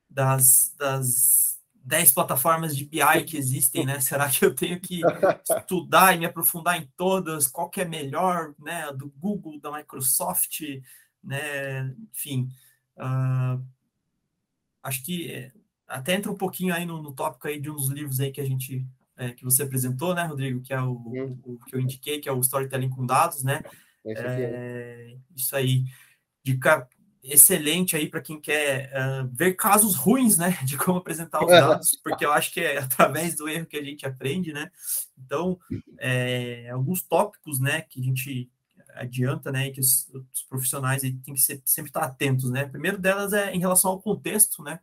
das, das 10 plataformas de BI que existem, né? Será que eu tenho que estudar e me aprofundar em todas? Qual que é melhor, né? Do Google, da Microsoft, né? Enfim, uh, acho que até entra um pouquinho aí no, no tópico aí de um dos livros aí que a gente é, que você apresentou, né, Rodrigo? Que é o, o, que eu indiquei, que é o Storytelling com Dados, né? É, isso aí. Dica excelente aí para quem quer uh, ver casos ruins, né, de como apresentar os dados, porque eu acho que é (laughs) através do erro que a gente aprende, né. Então, é, alguns tópicos, né, que a gente adianta, né, e que os, os profissionais aí têm que ser, sempre estar atentos, né. primeiro delas é em relação ao contexto, né,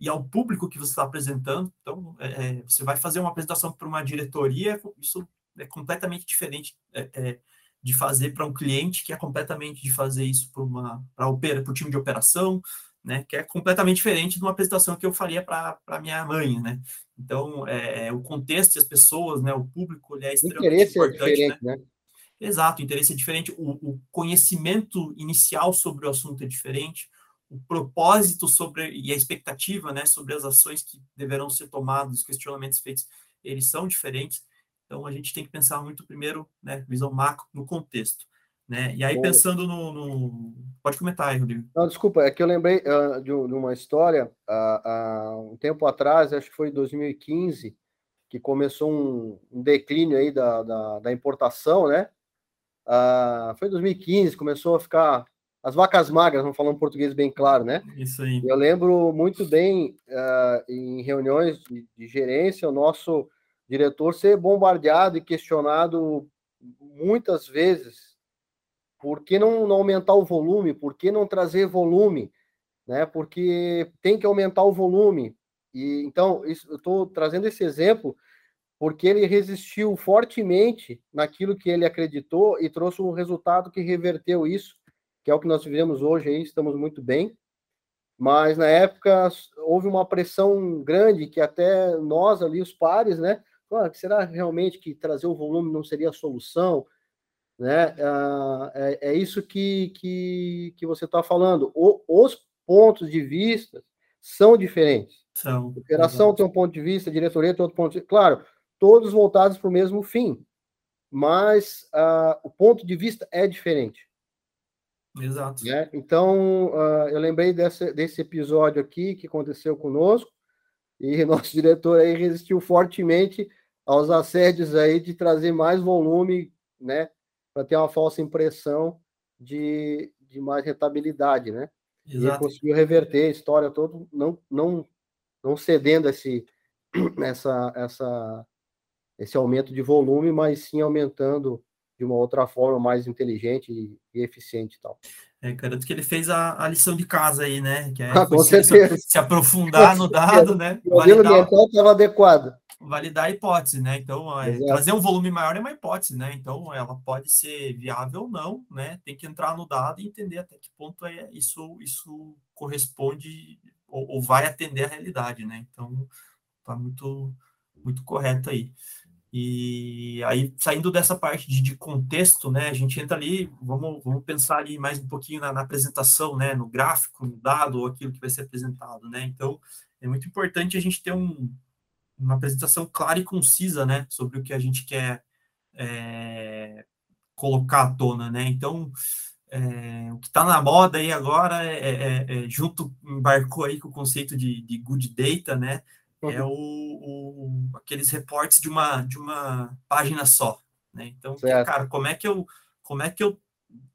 e ao público que você está apresentando. Então, é, é, você vai fazer uma apresentação para uma diretoria, isso é completamente diferente é, é de fazer para um cliente, que é completamente de fazer isso para uma para o time de operação, né? Que é completamente diferente de uma apresentação que eu faria para minha mãe, né? Então, é, é, o contexto, as pessoas, né? O público, ele é extremamente é importante, né? né? Exato, o interesse é diferente, o, o conhecimento inicial sobre o assunto é diferente, o propósito sobre e a expectativa, né, sobre as ações que deverão ser tomadas, os questionamentos feitos, eles são diferentes. Então a gente tem que pensar muito primeiro, né, visão macro no contexto, né? E aí Bom, pensando no, no, pode comentar aí, Rodrigo. Não, desculpa, é que eu lembrei uh, de, de, uma história uh, uh, um tempo atrás, acho que foi em 2015, que começou um, um declínio aí da, da, da importação, né? foi 2015, começou a ficar as vacas magras, vamos falar um português bem claro, né? Isso aí. Eu lembro muito bem, em reuniões de, de, gerência, o nosso diretor ser bombardeado e questionado muitas vezes por que não, não aumentar o volume, por que não trazer volume, né? Porque tem que aumentar o volume. E então, isso, eu estou trazendo esse exemplo porque ele resistiu fortemente naquilo que ele acreditou e trouxe um resultado que reverteu isso que é o que nós vivemos hoje aí, estamos muito bem. Mas na época houve uma pressão grande que até nós ali, os pares, né? Ah, será realmente que trazer o volume não seria a solução? Né? Ah, é, é isso que, que, que você está falando. O, os pontos de vista são diferentes. São. Operação tem um ponto de vista, diretoria tem outro ponto de vista. Claro, todos voltados para o mesmo fim, mas uh, o ponto de vista é diferente. Exato. Né? Então, uh, eu lembrei desse, desse episódio aqui que aconteceu conosco, e (laughs) nosso diretor aí resistiu fortemente aos assédios aí de trazer mais volume, né, para ter uma falsa impressão de, de mais rentabilidade, né? Exato. E conseguiu reverter a história toda, não, não, não cedendo esse, (clears throat) essa, essa, esse aumento de volume, mas sim aumentando de uma outra forma mais inteligente e, e eficiente e tal. É, garanto que ele fez a, a, lição de casa aí, né? Que é (laughs) ah. Se, se aprofundar no dado, né? (laughs) O modelo ambiental estava adequado. Validar a hipótese, né? Então, é, trazer um volume maior é uma hipótese, né? Então, ela pode ser viável ou não, né? Tem que entrar no dado e entender até que ponto é isso, isso corresponde ou, ou vai atender a realidade, né? Então, tá muito, muito correto aí. E aí, saindo dessa parte de, de, contexto, né, a gente entra ali, vamos, vamos pensar ali mais um pouquinho na, na, apresentação, né, no gráfico, no dado, ou aquilo que vai ser apresentado, né, então é muito importante a gente ter um, uma apresentação clara e concisa, né, sobre o que a gente quer é, colocar à tona, né, então é, o que está na moda aí agora é, é, é, junto, embarcou aí com o conceito de, de good data, né, é o, o, aqueles reportes de uma, de uma página só. Né? Então, certo. cara, como é que eu. Como é que eu.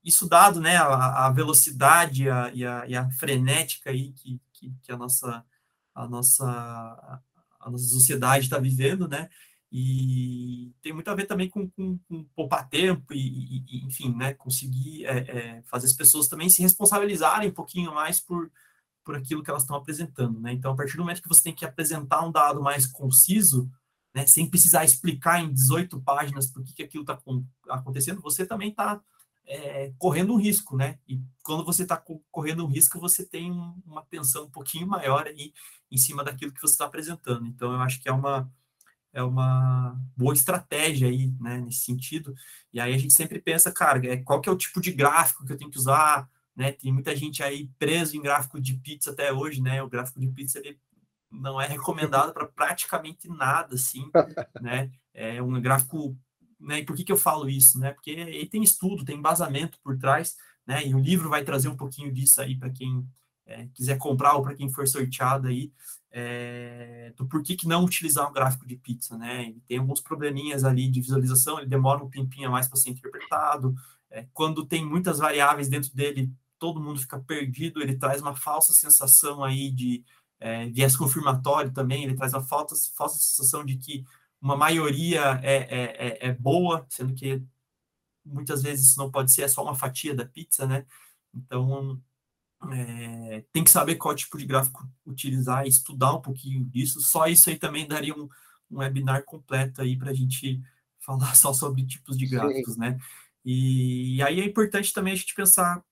Isso dado, né? A, a velocidade a, e, a, e a frenética aí que, que, que, a nossa a nossa a nossa sociedade está vivendo, né? E tem muito a ver também com, com, com poupar tempo e, e, enfim, né? Conseguir é, é, fazer as pessoas também se responsabilizarem um pouquinho mais por, por aquilo que elas estão apresentando, né? Então, a partir do momento que você tem que apresentar um dado mais conciso, né, sem precisar explicar em 18 páginas por que, que aquilo está acontecendo, você também está é, correndo um risco, né? E quando você está correndo um risco, você tem uma tensão um pouquinho maior aí em cima daquilo que você está apresentando. Então, eu acho que é uma é uma boa estratégia aí, né, nesse sentido. E aí a gente sempre pensa, cara, é, qual que é o tipo de gráfico que eu tenho que usar, né? Tem muita gente aí preso em gráfico de pizza até hoje, né? O gráfico de pizza ele não é recomendado para praticamente nada, assim, (laughs) né? É um gráfico, né? E por que, que eu falo isso, né? Porque ele tem estudo, tem embasamento por trás, né? E o livro vai trazer um pouquinho disso aí para quem é, quiser comprar ou para quem for sorteado aí, é, do porquê que não utilizar um gráfico de pizza, né? Ele tem alguns probleminhas ali de visualização, ele demora um tempinho a mais para ser interpretado. É, quando tem muitas variáveis dentro dele, todo mundo fica perdido, ele traz uma falsa sensação aí de é, viés confirmatório também, ele traz uma falsa, falsa sensação de que uma maioria é, é, é, é boa, sendo que muitas vezes isso não pode ser, é só uma fatia da pizza, né? Então, é, tem que saber qual tipo de gráfico utilizar, estudar um pouquinho disso. Só isso aí também daria um, um webinar completo aí para a gente (laughs) falar só sobre tipos de gráficos, Sim. né? E, e, aí é importante também a gente pensar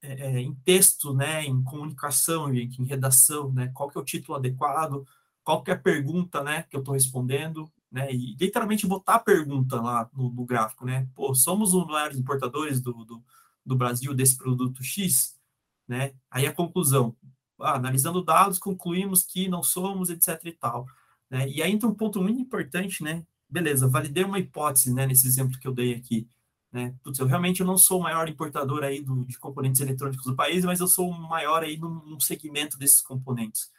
é, é, em texto, né, em comunicação, gente, em redação, né, qual que é o título adequado, qual que é a pergunta, né, que eu estou respondendo, né, e literalmente botar a pergunta lá no, no gráfico, né, pô, somos os maiores importadores do, do, do Brasil desse produto X, né? Aí a conclusão, ah, analisando dados, concluímos que não somos, etc e tal, né? E aí entra um ponto muito importante, né? Beleza, validei uma hipótese, né, nesse exemplo que eu dei aqui, né? Putz, eu realmente não sou o maior importador aí do, de componentes eletrônicos do país, mas eu sou o maior aí num, num segmento desses componentes,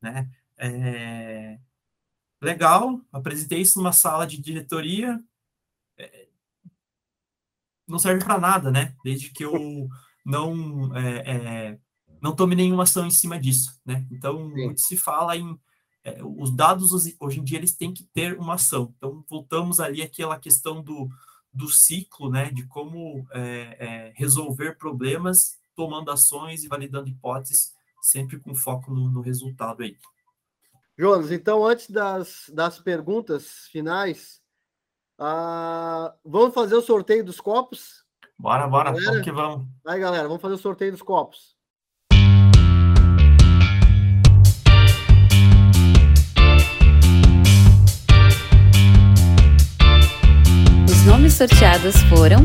né? É... Legal, apresentei isso numa sala de diretoria, é... não serve para nada, né? Desde que eu não é, é, não tome nenhuma ação em cima disso, né? Então, Sim. muito se fala em é, os dados hoje em dia eles têm que ter uma ação. Então, voltamos ali àquela questão do, do ciclo, né? De como é, é, resolver problemas, tomando ações e validando hipóteses, sempre com foco no, no resultado aí. Jonas, então, antes das, das perguntas finais, uh, vamos fazer o sorteio dos copos? Bora, bora, galera, vamos que vamos. Aí, galera, vamos fazer o sorteio dos copos. Os nomes sorteados foram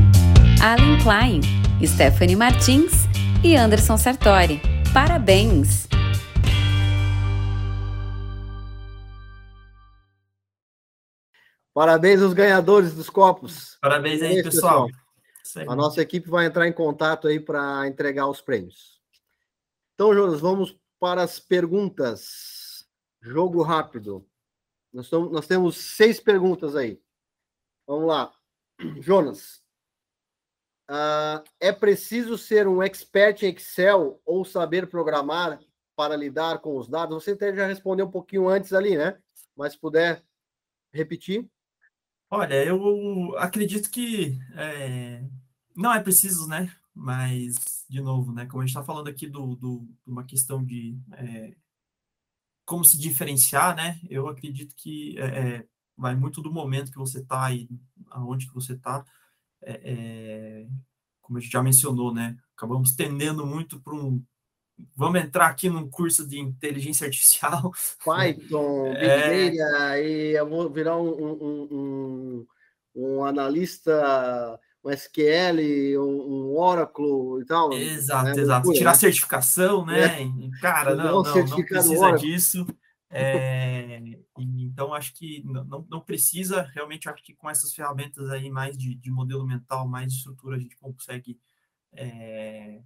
Alan Klein, Stephanie Martins e Anderson Sartori. Parabéns! Parabéns aos ganhadores dos copos. Parabéns aí, pessoal. pessoal. A nossa equipe vai entrar em contato aí para entregar os prêmios. Então, Jonas, vamos para as perguntas. Jogo rápido. Nós, estamos, nós temos seis perguntas aí. Vamos lá. (clears throat) Jonas, uh, é preciso ser um expert em Excel ou saber programar para lidar com os dados? Você até já respondeu um pouquinho antes ali, né? Mas se puder repetir. Olha, eu acredito que é, não é preciso, né? Mas, de novo, né? Como a gente está falando aqui do, do, de uma questão de é, como se diferenciar, né? Eu acredito que é, é vai muito do momento que você está e aonde que você está. É, é, como a gente já mencionou, né? Acabamos tendendo muito para um vamos entrar aqui num curso de inteligência artificial. (laughs) Python, Big Data, e eu vou virar um, um, um, um analista um SQL, um, Oracle e tal. Exato, né? exato. Tirar certificação, né? É. Cara, não, não, não, não precisa disso. É, então, acho que não, não precisa, realmente, acho que com essas ferramentas aí mais de, de modelo mental, mais de estrutura, a gente consegue é,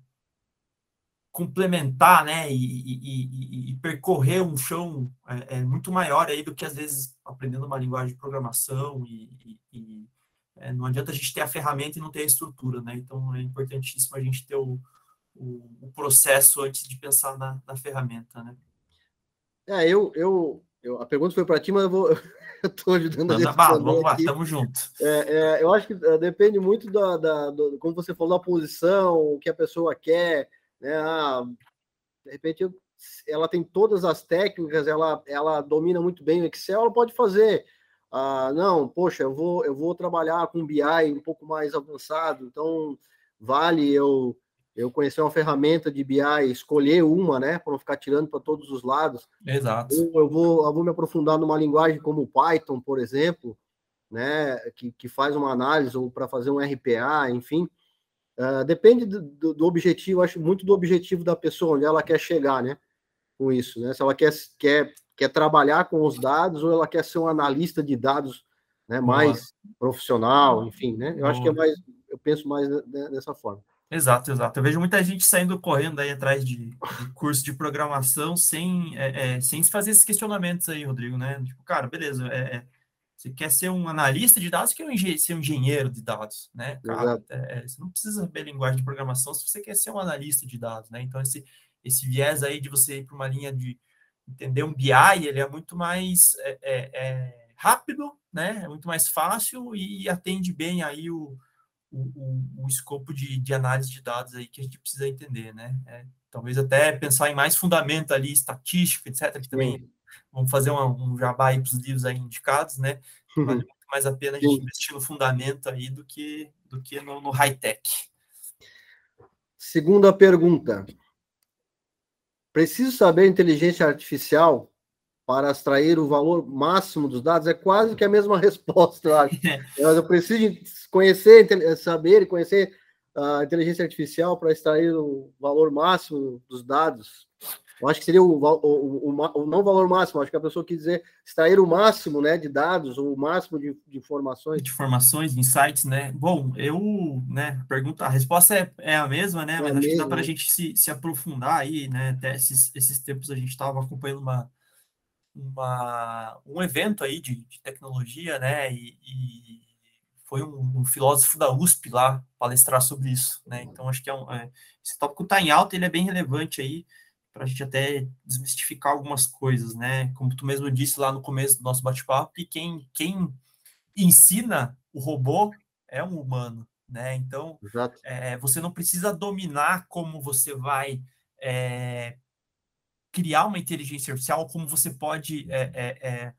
complementar, né, e, e, e, e, percorrer um chão é, é, muito maior aí do que, às vezes, aprendendo uma linguagem de programação e, é, não adianta a gente ter a ferramenta e não ter a estrutura, né? Então é importantíssimo a gente ter o, o, o processo antes de pensar na, na, ferramenta, né? É, eu, eu, eu a pergunta foi para ti, mas eu vou (laughs) eu estou ajudando Manda a bala, vamos lá, tamo junto. É, é, eu acho que é, depende muito da, da do, como você falou, da posição, o que a pessoa quer, né? Ah, de repente ela tem todas as técnicas, ela, ela domina muito bem o Excel, ela pode fazer ah, não, poxa, eu vou, eu vou trabalhar com BI um pouco mais avançado, então vale eu eu conhecer uma ferramenta de BI, escolher uma, né, para não ficar tirando para todos os lados. Exato. Ou eu vou, eu vou me aprofundar numa linguagem como o Python, por exemplo, né, que, que faz uma análise ou para fazer um RPA, enfim. Uh, depende do, do, do, objetivo, acho muito do objetivo da pessoa, onde ela quer chegar, né, com isso, né? Se ela quer, quer quer trabalhar com os dados ou ela quer ser um analista de dados né, mais profissional, enfim, né? Eu Boa. acho que é mais, eu penso mais dessa forma. Exato, exato. Eu vejo muita gente saindo correndo aí atrás de, de curso de programação sem, é, é, sem fazer esses questionamentos aí, Rodrigo, né? Tipo, cara, beleza, é, é você quer ser um analista de dados, quer ser um engenheiro de dados, né? Cara, é, é, você não precisa saber linguagem de programação se você quer ser um analista de dados, né? Então, esse, esse viés aí de você ir para uma linha de entender um BI, ele é muito mais é, rápido, né? É muito mais fácil e atende bem aí o, o, o, escopo de, de, análise de dados aí que a gente precisa entender, né? É, talvez até pensar em mais fundamento ali, estatístico, etc., que também. Vamos fazer uma, um jabá aí para os livros aí indicados, né? Uhum. Vale muito mais a pena a gente investir no fundamento aí do que, do que no, no high-tech. Segunda pergunta. Preciso saber inteligência artificial para extrair o valor máximo dos dados? É quase que a mesma (laughs) resposta, eu acho. (laughs) eu preciso conhecer, saber e conhecer a inteligência artificial para extrair o valor máximo dos dados. Eu acho que seria o, o, o, o não valor máximo, acho que a pessoa quis dizer extrair o máximo né, de dados, o máximo de, de informações. De informações, insights, né? Bom, eu, né, pergunta, a resposta é, é a mesma, né? É mas acho que dá para a né? gente se, se aprofundar aí, né? Até esses, esses tempos a gente estava acompanhando uma, uma, um evento aí de, de tecnologia, né? E, e foi um, um, filósofo da USP lá palestrar sobre isso, né? Então acho que é um, é, esse tópico está em alta, ele é bem relevante aí para a gente até desmistificar algumas coisas, né? Como tu mesmo disse lá no começo do nosso bate-papo, que quem, quem ensina o robô é um humano, né? Então é, você não precisa dominar como você vai é, criar uma inteligência artificial, como você pode é, é, é,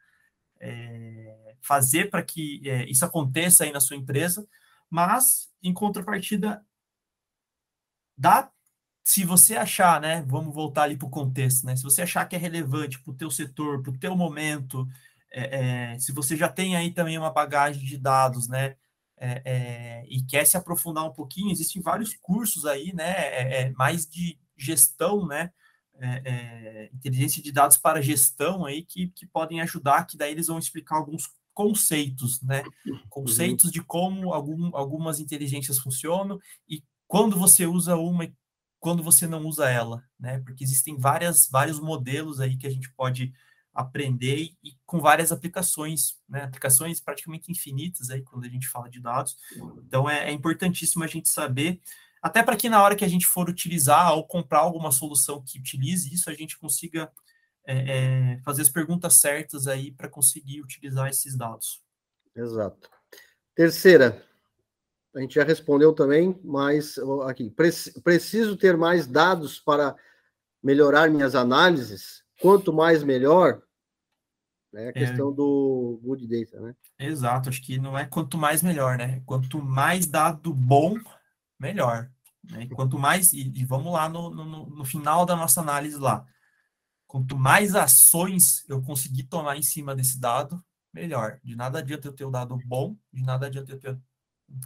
é fazer para que isso aconteça aí na sua empresa, mas em contrapartida, dá, se você achar, né, vamos voltar ali para o contexto, né, se você achar que é relevante para o teu setor, para o teu momento, se você já tem aí também uma bagagem de dados, né, e quer se aprofundar um pouquinho, existem vários cursos aí, né, mais de gestão, né, é, é, inteligência de dados para gestão aí que, que podem ajudar, que daí eles vão explicar alguns conceitos, né? Conceitos uhum. de como algum, algumas inteligências funcionam e quando você usa uma e quando você não usa ela, né? Porque existem várias, vários modelos aí que a gente pode aprender e, com várias aplicações, né? Aplicações praticamente infinitas aí quando a gente fala de dados. Então é, é importantíssimo a gente saber até para que na hora que a gente for utilizar ou comprar alguma solução que utilize isso, a gente consiga é, é, fazer as perguntas certas aí para conseguir utilizar esses dados. Exato. Terceira, a gente já respondeu também, mas aqui, preciso ter mais dados para melhorar minhas análises? Quanto mais melhor, né? A é. questão é, do good data, né? Exato, acho que não é quanto mais melhor, né? Quanto mais dado bom, melhor. Né? Quanto mais, e, e vamos lá no, no, no, final da nossa análise lá, quanto mais ações eu conseguir tomar em cima desse dado, melhor. De nada adianta eu ter o um dado bom, de nada adianta eu ter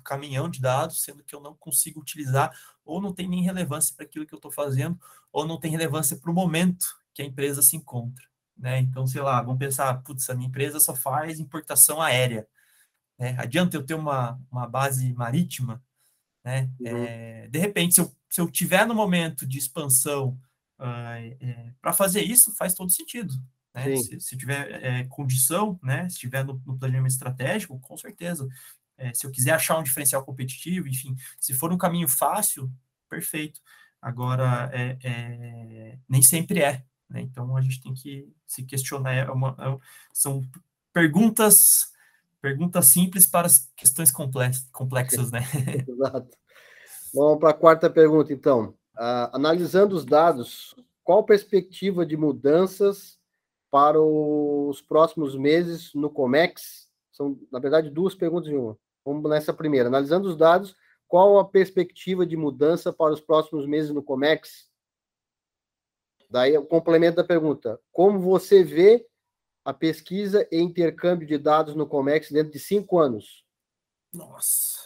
caminhão de dados, sendo que eu não consigo utilizar, ou não tem nem relevância para aquilo que eu estou fazendo, ou não tem relevância para o momento que a empresa se encontra. Né? Então, sei lá, vamos pensar, putz, a minha empresa só faz importação aérea. Né? Adianta eu ter uma, uma base marítima? Né? Uhum. É, de repente, se eu, se eu tiver no momento de expansão uh, é, para fazer isso, faz todo sentido. Né? Se, se, tiver é, condição, né? se tiver no, no, planejamento estratégico, com certeza. É, se eu quiser achar um diferencial competitivo, enfim, se for um caminho fácil, perfeito. Agora, é, é, nem sempre é. Né? Então, a gente tem que se questionar. É uma, são perguntas Pergunta simples para questões complexas, né? (laughs) Exato. Vamos para a quarta pergunta, então. Uh, analisando os dados, qual perspectiva de mudanças para os próximos meses no Comex? São, na verdade, duas perguntas em uma. Vamos nessa primeira. Analisando os dados, qual a perspectiva de mudança para os próximos meses no Comex? Daí o complemento da pergunta. Como você vê a pesquisa e intercâmbio de dados no Comex dentro de cinco anos? Nossa,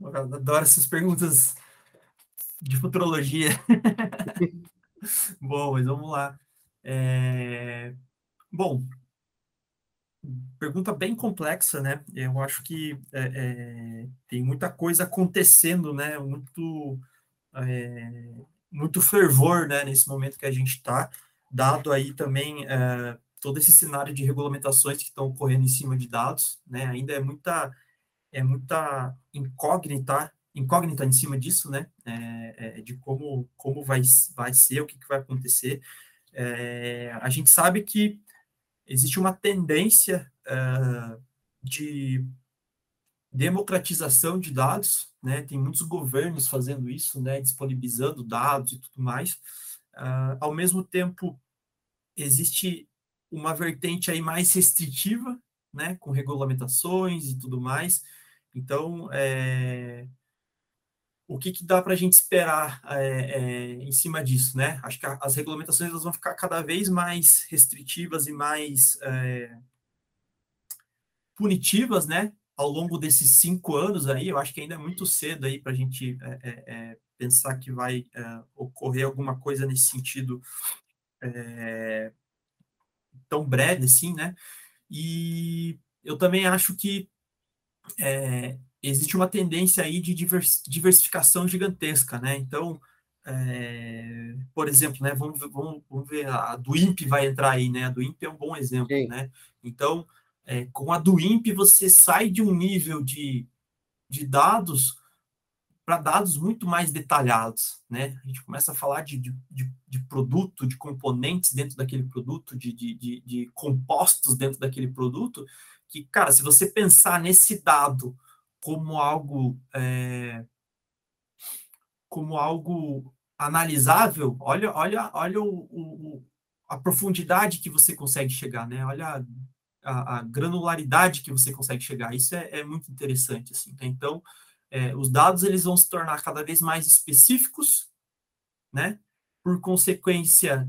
eu adoro essas perguntas de futurologia. (laughs) Bom, mas vamos lá. É... Bom, pergunta bem complexa, né? Eu acho que é, é, tem muita coisa acontecendo, né? Muito, é, muito fervor, né? Nesse momento que a gente está, dado aí também é, todo esse cenário de regulamentações que estão ocorrendo em cima de dados, né? Ainda é muita, é muita incógnita, incógnita em cima disso, né? É, é, de como, como vai, vai ser, o que, que vai acontecer. a gente sabe que existe uma tendência uh, de democratização de dados, né? Tem muitos governos fazendo isso, né? Disponibilizando dados e tudo mais. Uh, ao mesmo tempo, existe uma vertente aí mais restritiva, né? Com regulamentações e tudo mais. Então, é, o que, que dá para a gente esperar é, é, em cima disso, né? Acho que as regulamentações elas vão ficar cada vez mais restritivas e mais é, punitivas, né? Ao longo desses cinco anos aí, eu acho que ainda é muito cedo aí para a gente pensar que vai ocorrer alguma coisa nesse sentido tão breve assim, né? E eu também acho que é, existe uma tendência aí de diversificação gigantesca, né? Então, é, por exemplo, né, vamos, vamos, vamos, ver, a do INPE vai entrar aí, né? A do INPE é um bom exemplo, Sim. né? Então, é, com a do INPE, você sai de um nível de, de dados para dados muito mais detalhados, né? A gente começa a falar de, de, de produto, de componentes dentro daquele produto, de, de, de, de compostos dentro daquele produto, que, cara, se você pensar nesse dado como algo é, como algo analisável, olha, olha, olha o, o, a profundidade que você consegue chegar, né? Olha a, a granularidade que você consegue chegar. Isso é, é muito interessante, assim. Tá? Então, é, os dados eles vão se tornar cada vez mais específicos, né? Por consequência,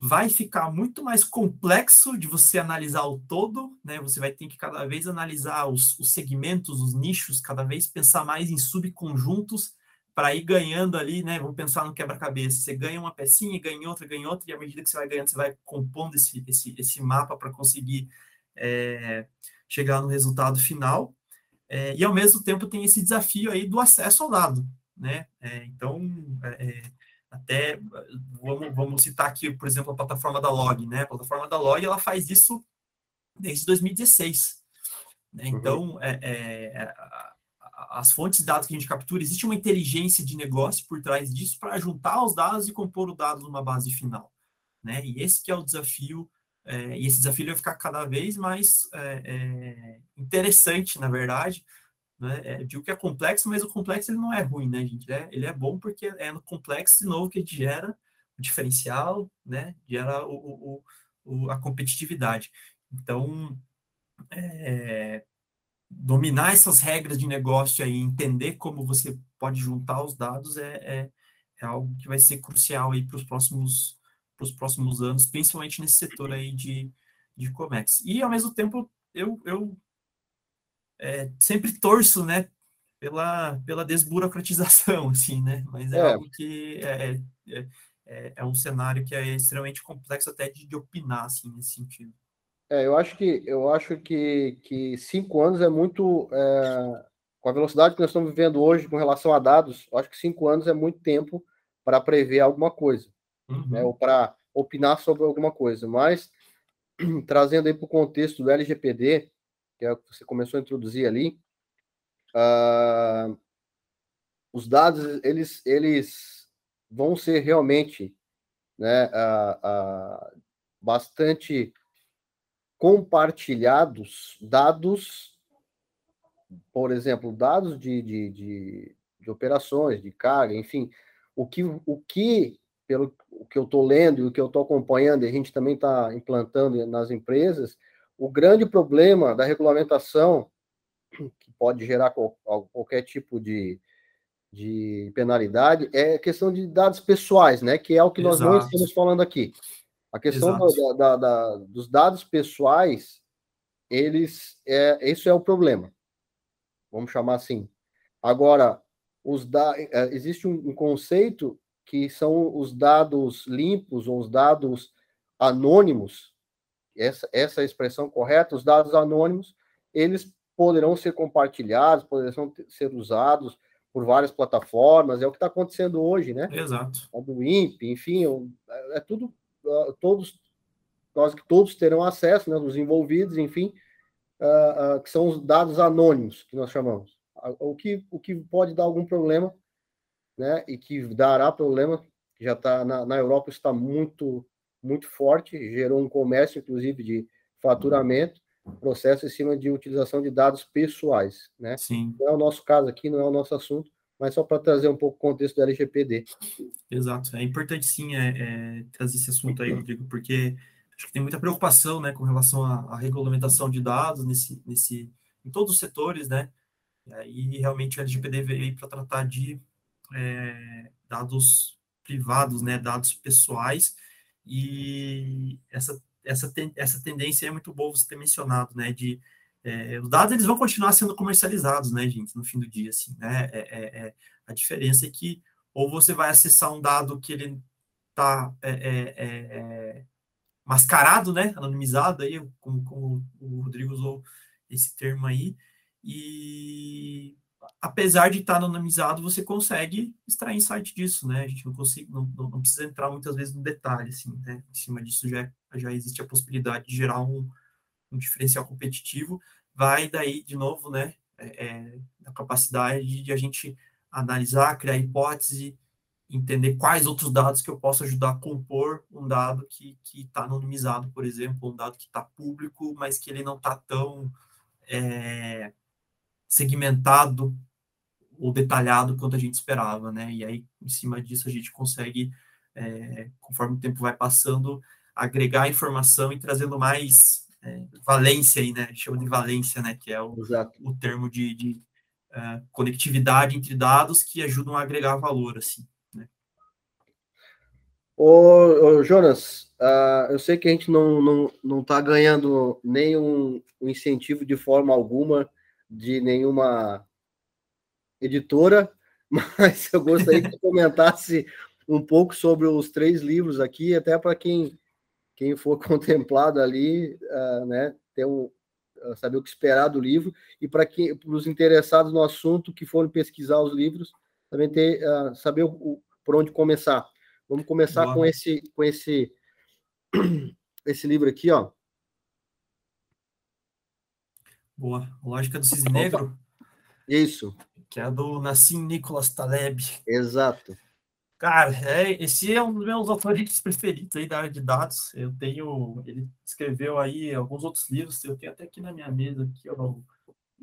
vai ficar muito mais complexo de você analisar o todo, né? Você vai ter que cada vez analisar os, os segmentos, os nichos, cada vez pensar mais em subconjuntos para ir ganhando ali, né? Vamos pensar no quebra-cabeça. Você ganha uma pecinha, ganha outra, ganha outra, e à medida que você vai ganhando, você vai compondo esse, esse, esse mapa para conseguir é, chegar no resultado final. É, e ao mesmo tempo tem esse desafio aí do acesso ao dado, né? É, então, é, é, até vamos, vamos citar aqui, por exemplo, a plataforma da Log, né? A plataforma da Log ela faz isso desde 2016. Né? Uhum. Então, uhum. é, é, as fontes de dados que a gente captura, existe uma inteligência de negócio por trás disso para juntar os dados e compor o dado numa base final. Né? E esse que é o desafio, é, e esse desafio vai ficar cada vez mais é, é, interessante, na verdade, né? É, digo que é complexo, mas o complexo ele não é ruim, né, gente? É, ele é bom porque é no complexo, de novo, que ele gera o diferencial, né? Gera o, o, o a competitividade. Então, é, dominar essas regras de negócio aí, entender como você pode juntar os dados é, é, é algo que vai ser crucial aí para os próximos, os próximos anos, principalmente nesse setor aí de, de Comex. E, ao mesmo tempo, eu, eu é, sempre torço, né, pela, pela desburocratização, (laughs) assim, né, mas é, é. algo que é, é, é, é, um cenário que é extremamente complexo até de, de opinar, assim, nesse sentido. É, eu acho que eu acho que, que cinco anos é muito é, com a velocidade que nós estamos vivendo hoje com relação a dados, acho que cinco anos é muito tempo para prever alguma coisa, né, uhum. né, ou para opinar sobre alguma coisa. Mas (clears throat) trazendo aí para o contexto do LGPD, que é o que você começou a introduzir ali, uh, os dados eles, eles vão ser realmente né, uh, uh, bastante compartilhados, dados, por exemplo, dados de, de, de, de operações, de carga, enfim, o que, o que pelo o que eu estou lendo e o que eu estou acompanhando, e a gente também está implantando nas empresas, o grande problema da regulamentação, que pode gerar qualquer tipo de, de penalidade, é a questão de dados pessoais, né? Que é o que Exato. nós não estamos falando aqui. A questão da, da, da, dos dados pessoais, eles, é, isso é o problema. Vamos chamar assim. Agora, os da, é, existe um, um conceito que são os dados limpos ou os dados anônimos, essa, essa é expressão correta, os dados anônimos, eles poderão ser compartilhados, poderão ser usados por várias plataformas, é o que está acontecendo hoje, né? Exato. A do INPE, enfim, é, é tudo, uh, todos, nós que todos terão acesso, né, os envolvidos, enfim, uh, uh, que são os dados anônimos, que nós chamamos. O que, o que pode dar algum problema, né, e que dará problema, já está na, na Europa está muito, muito forte, gerou um comércio, inclusive, de faturamento, processo em cima de utilização de dados pessoais, né? Sim. Não é o nosso caso aqui, não é o nosso assunto, mas só para trazer um pouco o contexto do LGPD. Exato, é importante sim é, é, trazer esse assunto aí, Rodrigo, porque acho que tem muita preocupação, né, com relação à, à regulamentação de dados nesse, nesse, em todos os setores, né? E aí realmente o LGPD veio para tratar de é, dados privados, né, dados pessoais, e essa essa, essa tendência é muito boa você ter mencionado, né? De é, os dados eles vão continuar sendo comercializados, né, gente, no fim do dia, assim, né? É, é, é a diferença é que ou você vai acessar um dado que ele está é, é, mascarado, né, anonimizado aí, como, como o Rodrigo usou esse termo aí, e apesar de estar anonimizado, você consegue extrair insight disso, né? A gente não, consegue, não, não, precisa entrar muitas vezes no detalhe, assim, né? Em cima disso já, já existe a possibilidade de gerar um, um diferencial competitivo. Vai daí, de novo, né? É, é, a capacidade de, de a gente analisar, criar hipótese, entender quais outros dados que eu posso ajudar a compor um dado que está anonimizado, por exemplo, um dado que está público, mas que ele não está tão é, segmentado ou detalhado quanto a gente esperava, né? E aí, em cima disso, a gente consegue, é, conforme o tempo vai passando, agregar informação e trazendo mais é, valência aí, né? Chama de valência, né? Que é o, o termo de, de uh, conectividade entre dados que ajudam a agregar valor, assim. Né? Ô, ô Jonas, uh, eu sei que a gente não não não está ganhando nenhum incentivo de forma alguma de nenhuma editora, (laughs) mas eu gostaria que comentasse um pouco sobre os três livros aqui, até para quem, quem for (laughs) contemplado ali, uh, né, ter um, uh, saber o que esperar do livro, e para os interessados no assunto que forem pesquisar os livros, também ter, uh, saber o, por onde começar. Vamos começar Boa. com esse, com esse, (clears throat) esse livro aqui, ó. Boa. Lógica do Cisne Negro. Isso que é do Nassim Nicholas Taleb. Exato. Cara, é, esse é um dos meus autores (laughs) preferidos aí da área de dados. Eu tenho, ele escreveu aí alguns outros livros, eu tenho até aqui na minha mesa aqui, ó,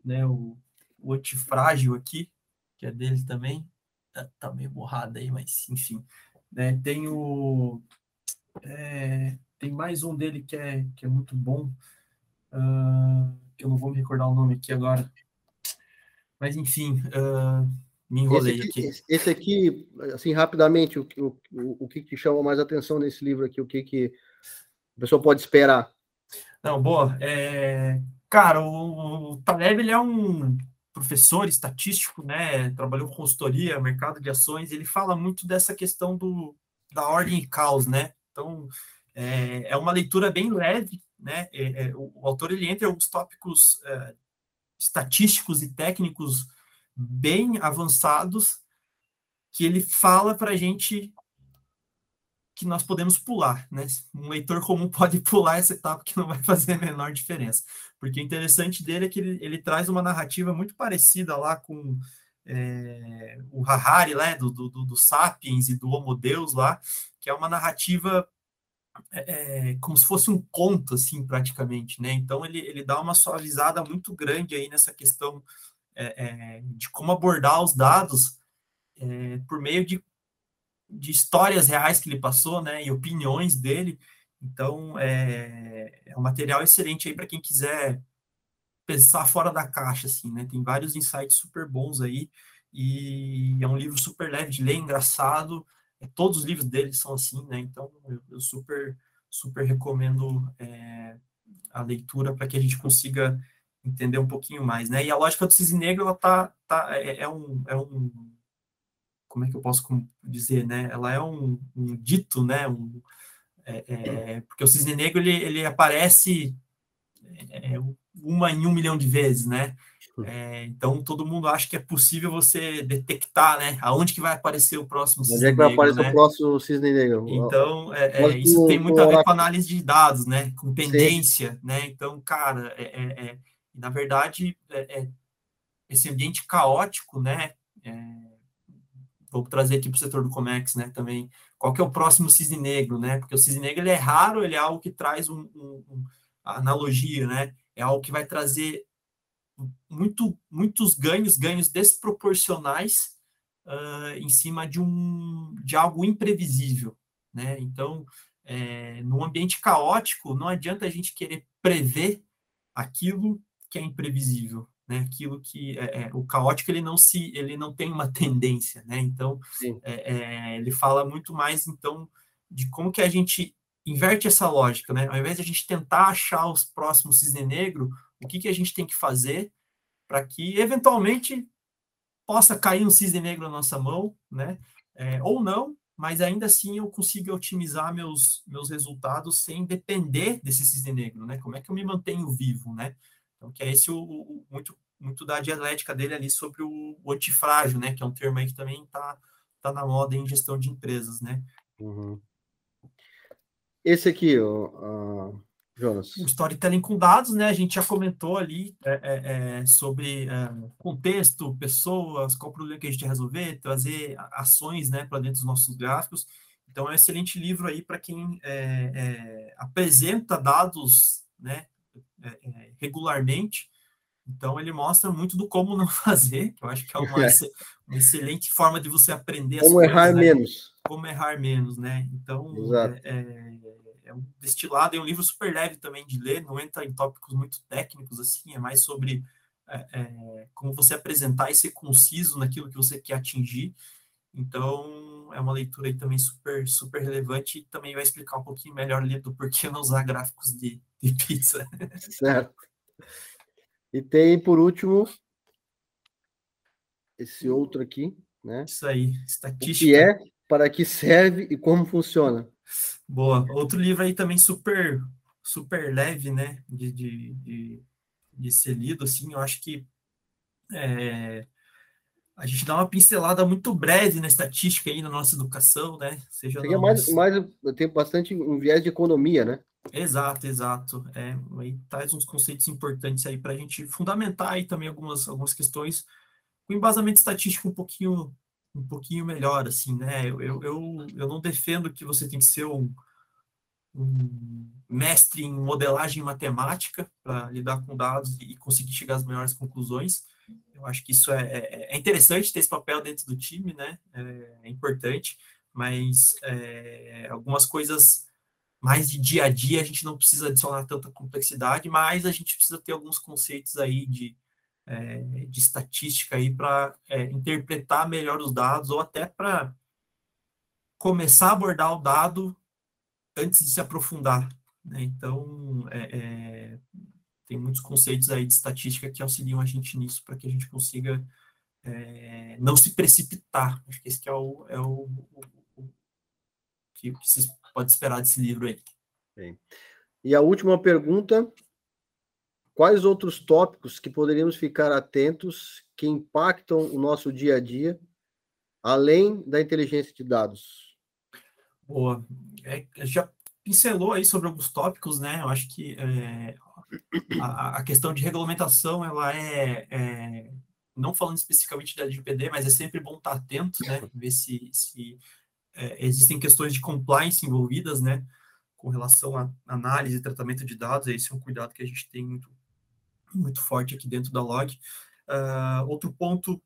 né, o, o Antifrágil aqui, que é dele também. Tá, tá meio borrado aí, mas enfim. Né, tem o, é, tem mais um dele que é, que é muito bom, uh, que eu não vou me recordar o nome aqui agora. Mas, enfim, uh, me enrolei esse aqui, aqui. Esse aqui, assim, rapidamente, o, o, o que chama mais atenção nesse livro aqui? O que, que a pessoa pode esperar? Não, boa. É, cara, o, o Taleb, ele é um professor estatístico, né? Trabalhou com consultoria, mercado de ações. Ele fala muito dessa questão do, da ordem e caos, né? Então, é, é uma leitura bem leve, né? É, é, o, o, autor ele entra em alguns tópicos é, estatísticos e técnicos bem avançados que ele fala para a gente que nós podemos pular, né? Um leitor comum (laughs) pode pular essa etapa que não vai fazer a menor diferença, porque o interessante dele é que ele, ele traz uma narrativa muito parecida lá com é, o Harari, né, do, do, do Sapiens e do Homo Deus lá, que é uma narrativa é, é, como se fosse um conto, assim, praticamente, né? Então, ele, ele dá uma suavizada muito grande aí nessa questão é, é, de como abordar os dados é, por meio de, de histórias reais que ele passou, né? E opiniões dele. Então, é, é um material excelente aí para quem quiser pensar fora da caixa, assim, né? Tem vários insights super bons aí e é um livro super leve de ler, engraçado, Todos os livros dele são assim, né? Então eu, eu super, super recomendo é, a leitura para que a gente consiga entender um pouquinho mais, né? E a lógica do cisne negro, ela tá, tá é, é um, é um, como é que eu posso dizer, né? Ela é um, um dito, né? Um, É, é, porque o cisne negro ele, ele aparece é, uma em um milhão de vezes, né? É, então todo mundo acha que é possível você detectar, né? Aonde que vai aparecer o próximo cisne Onde é que vai negro, aparecer né? o próximo cisne negro? Então é, é isso tem muito a ver com análise de dados, né? Com tendência, Sim. né? Então, cara, é, é, é na verdade, esse ambiente caótico, né? vou trazer aqui para o setor do Comex, né? Também qual que é o próximo cisne negro, né? Porque o cisne negro ele é raro, ele é algo que traz um, um, um analogia, né? É algo que vai trazer muito, muitos ganhos, ganhos desproporcionais uh, em cima de, um, de algo imprevisível. Né? Então, é, num ambiente caótico, não adianta a gente querer prever aquilo que é imprevisível, né? Aquilo que é, é, o caótico ele não se ele não tem uma (laughs) tendência, né? Então é, é, ele fala muito mais então de como que a gente inverte essa lógica, né? Ao invés de a gente tentar achar os próximos cisne negro, o que, que a gente tem que fazer para que, eventualmente, possa cair um cisne negro na nossa mão, né? É, ou não, mas ainda assim eu consiga otimizar meus, meus resultados sem depender desse cisne negro, né? Como é que eu me mantenho vivo, né? Então, que é esse o, o muito, muito da dialética dele ali sobre o, o, antifrágil, né? Que é um termo aí que também está tá na moda em gestão de empresas, né? Uhum. Esse aqui, ó, Jonas. O storytelling com dados, né? A gente já comentou ali é, é, é sobre é, contexto, pessoas, qual o problema que a gente resolver, trazer ações né, para dentro dos nossos gráficos. Então, é um excelente livro aí para quem é, é, apresenta dados né, regularmente. Então, ele mostra muito do como não (laughs) fazer, que eu acho que é uma, (laughs) uma excelente forma de você aprender como coisas, errar né? menos. Como errar menos, né? Então, é, é um destilado, é um livro super leve também de ler, não entra em tópicos muito técnicos, assim, é mais sobre é, é, como você apresentar e ser conciso naquilo que você quer atingir. Então, é uma leitura aí também super, super relevante e também vai explicar um pouquinho melhor ali do porquê não usar gráficos de, de pizza. Certo. E tem, por último, esse outro aqui, né? Isso aí, estatística. O que é, para que serve e como funciona. Boa. Outro livro aí também super, super leve, né? De, de, de, de ser lido, assim, eu acho que é, a gente dá uma pincelada muito breve na estatística aí na nossa educação, né? Seja Tem mais, mais, tem bastante um viés de economia, né? Exato, exato. É, aí traz uns conceitos importantes aí para a gente fundamentar aí também algumas, algumas questões com embasamento estatístico um pouquinho um pouquinho melhor, assim, né? Eu, eu, eu, não defendo que você tem que ser um, um mestre em modelagem matemática para lidar com dados e conseguir chegar às melhores conclusões. Eu acho que isso é, é, é interessante ter esse papel dentro do time, né? É, é importante, mas é, algumas coisas mais de dia a dia a gente não precisa adicionar tanta complexidade, mas a gente precisa ter alguns conceitos aí de é, de estatística aí para é, interpretar melhor os dados ou até para começar a abordar o dado antes de se aprofundar. Né? Então, é, é, tem muitos conceitos aí de estatística que auxiliam a gente nisso para que a gente consiga é, não se precipitar. Acho que esse que é o, é o, o, o que, que se pode esperar desse livro aí. Bem. E a última pergunta Quais outros tópicos que poderíamos ficar atentos que impactam o nosso dia a dia, além da inteligência de dados? Boa. É, já pincelou aí sobre alguns tópicos, né? Eu acho que é, a, a, questão de regulamentação, ela é, é, não falando especificamente da LGPD, mas é sempre bom estar atento, né? Ver se, se é, existem questões de compliance envolvidas, né? Com relação à análise e tratamento de dados, esse é um cuidado que a gente tem muito muito forte aqui dentro da log. Uh, outro ponto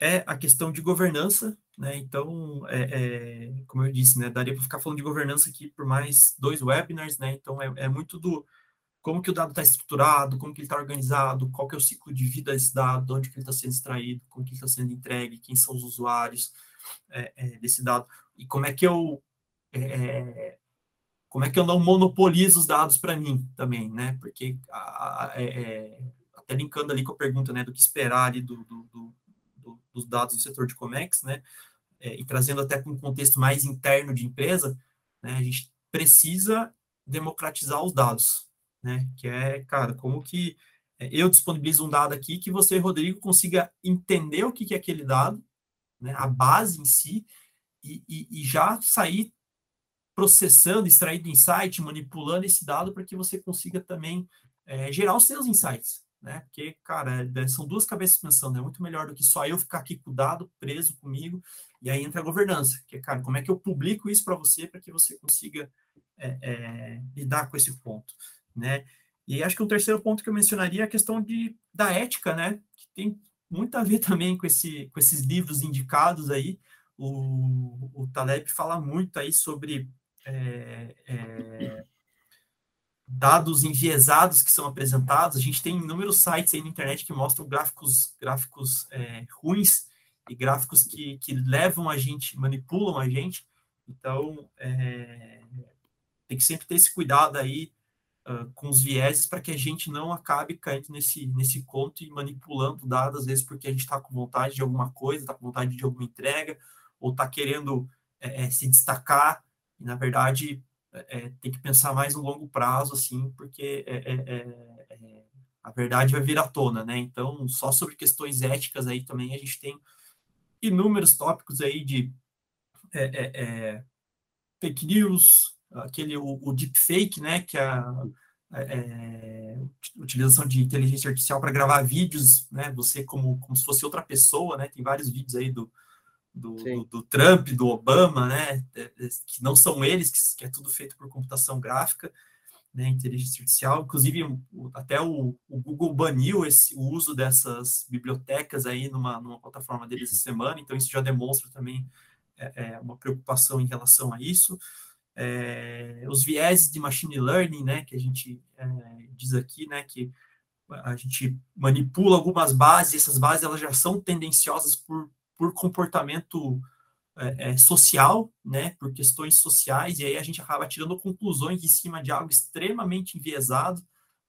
é a questão de governança, né? Então, é, é, como eu disse, né, daria para ficar falando de governança aqui por mais dois webinars, né? Então, é, é muito do como que o dado está estruturado, como que ele está organizado, qual que é o ciclo de vida desse dado, onde que ele está sendo extraído, como que ele está sendo entregue, quem são os usuários é, é, desse dado, e como é que eu é, como é que eu não monopolizo os dados para mim também, né? Porque a, a, é, é, até linkando ali com a pergunta, né, do que esperar ali do, do, do, dos dados do setor de Comex, né? É, e trazendo até para um contexto mais interno de empresa, né? A gente precisa democratizar os dados, né? Que é, cara, como que é, eu disponibilizo um dado aqui que você, Rodrigo, consiga entender o que é aquele dado, né? A base em si e, e, e já sair processando, extraindo insight, manipulando esse dado para que você consiga também é, gerar os seus insights, né? Porque, cara, é, são duas cabeças pensando, é muito melhor do que só eu ficar aqui com o dado preso comigo, e aí entra a governança, que é, cara, como é que eu publico isso para você para que você consiga é, é, lidar com esse ponto, né? E acho que o terceiro ponto que eu mencionaria é a questão de, da ética, né? Que tem muito a ver (laughs) também com, esse, com esses livros indicados aí. O, o Taleb fala muito aí sobre é, é, dados enviesados que são apresentados. A gente tem inúmeros sites aí na internet que mostram gráficos, gráficos é, ruins e gráficos que, que levam a gente, manipulam a gente. Então, é, tem que sempre ter esse cuidado aí uh, com os vieses para que a gente não acabe caindo nesse, nesse conto e manipulando dados, às vezes porque a gente está com vontade de alguma coisa, está com vontade de alguma entrega, ou está querendo é, é, se destacar, e na verdade é, tem que pensar mais no longo prazo, assim, porque é, é, é, a verdade vai vir à tona, né? Então, só sobre questões éticas aí também a gente tem inúmeros tópicos aí de fake news, aquele o, o deepfake, né? Que é a é, utilização de inteligência artificial para gravar vídeos, né? Você como, como se fosse outra pessoa, né? Tem vários vídeos aí do, do, do, do, Trump, do Obama, né, é, é, que não são eles, que, é tudo feito por computação gráfica, né, inteligência artificial. Inclusive, até o, o, Google baniu esse, o uso dessas bibliotecas aí numa, numa plataforma deles essa semana, então isso já demonstra também é, é uma preocupação em relação a isso. É, os vieses de machine learning, né, que a gente é, diz aqui, né, que a gente manipula algumas bases, essas bases elas já são tendenciosas por por comportamento é, é, social, né, por questões sociais, e aí a gente acaba tirando conclusões em cima de algo extremamente enviesado,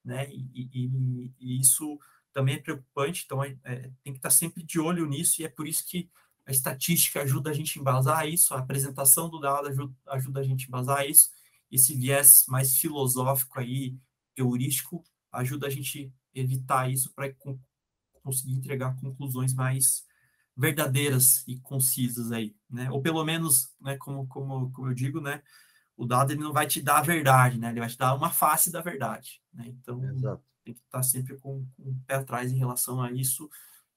né, e, e, e isso também é preocupante, então é, é, tem que estar sempre de olho nisso, e é por isso que a estatística ajuda a gente a embasar isso, a apresentação do dado ajuda, ajuda a gente a embasar isso, esse viés mais filosófico aí, heurístico, ajuda a gente evitar isso para conseguir entregar conclusões mais verdadeiras e concisas aí, né? Ou pelo menos, né, como, como, como eu digo, né, o dado ele não vai te dar a verdade, né? Ele vai te dar uma face da verdade, né? Então, Exato. tem que estar sempre com, com o pé atrás em relação a isso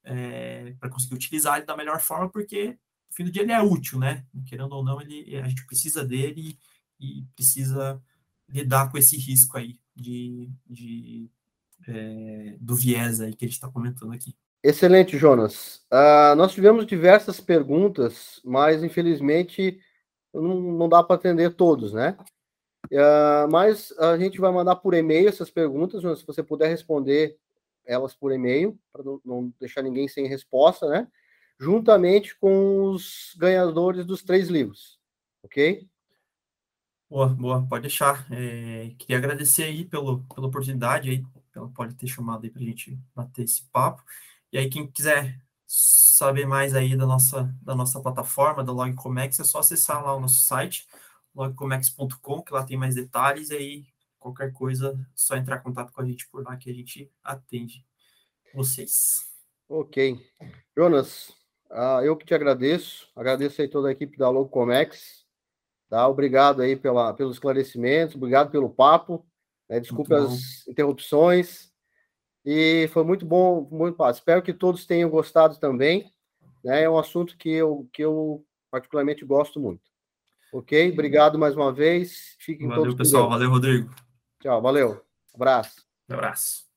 é, para conseguir utilizar ele da melhor forma, porque no fim do dia ele é útil, né? Querendo ou não, ele, a gente precisa dele e, e precisa lidar com esse risco aí de, de é, do viés aí que a gente está comentando aqui. Excelente, Jonas. Uh, nós tivemos diversas perguntas, mas infelizmente não, não dá para atender todos, né? Uh, mas a gente vai mandar por e-mail essas perguntas, Jonas, se você puder responder elas por e-mail, para não, não, deixar ninguém sem resposta, né? Juntamente com os ganhadores dos três livros, ok? Boa, boa, pode deixar. É, queria agradecer aí pelo, pela oportunidade aí, pela pode ter chamado aí para a gente bater esse papo. E aí, quem quiser saber mais aí da nossa, da nossa plataforma, da Logcomex, é só acessar lá o nosso site, logcomex.com, que lá tem mais detalhes, e aí qualquer coisa, é só entrar em contato com a gente por lá que a gente atende vocês. Ok. Jonas, uh, eu que te agradeço, agradeço aí toda a equipe da Logcomex, tá? Obrigado aí pela, pelos esclarecimentos, obrigado pelo papo, né? desculpe as interrupções, e foi muito bom, muito bom. Espero que todos tenham gostado também. Né? É um assunto que eu, que eu particularmente gosto muito. Ok? Obrigado mais uma vez. Fiquem valeu, todos pessoal. Valeu, Rodrigo. Tchau, valeu. Abraço. Um abraço.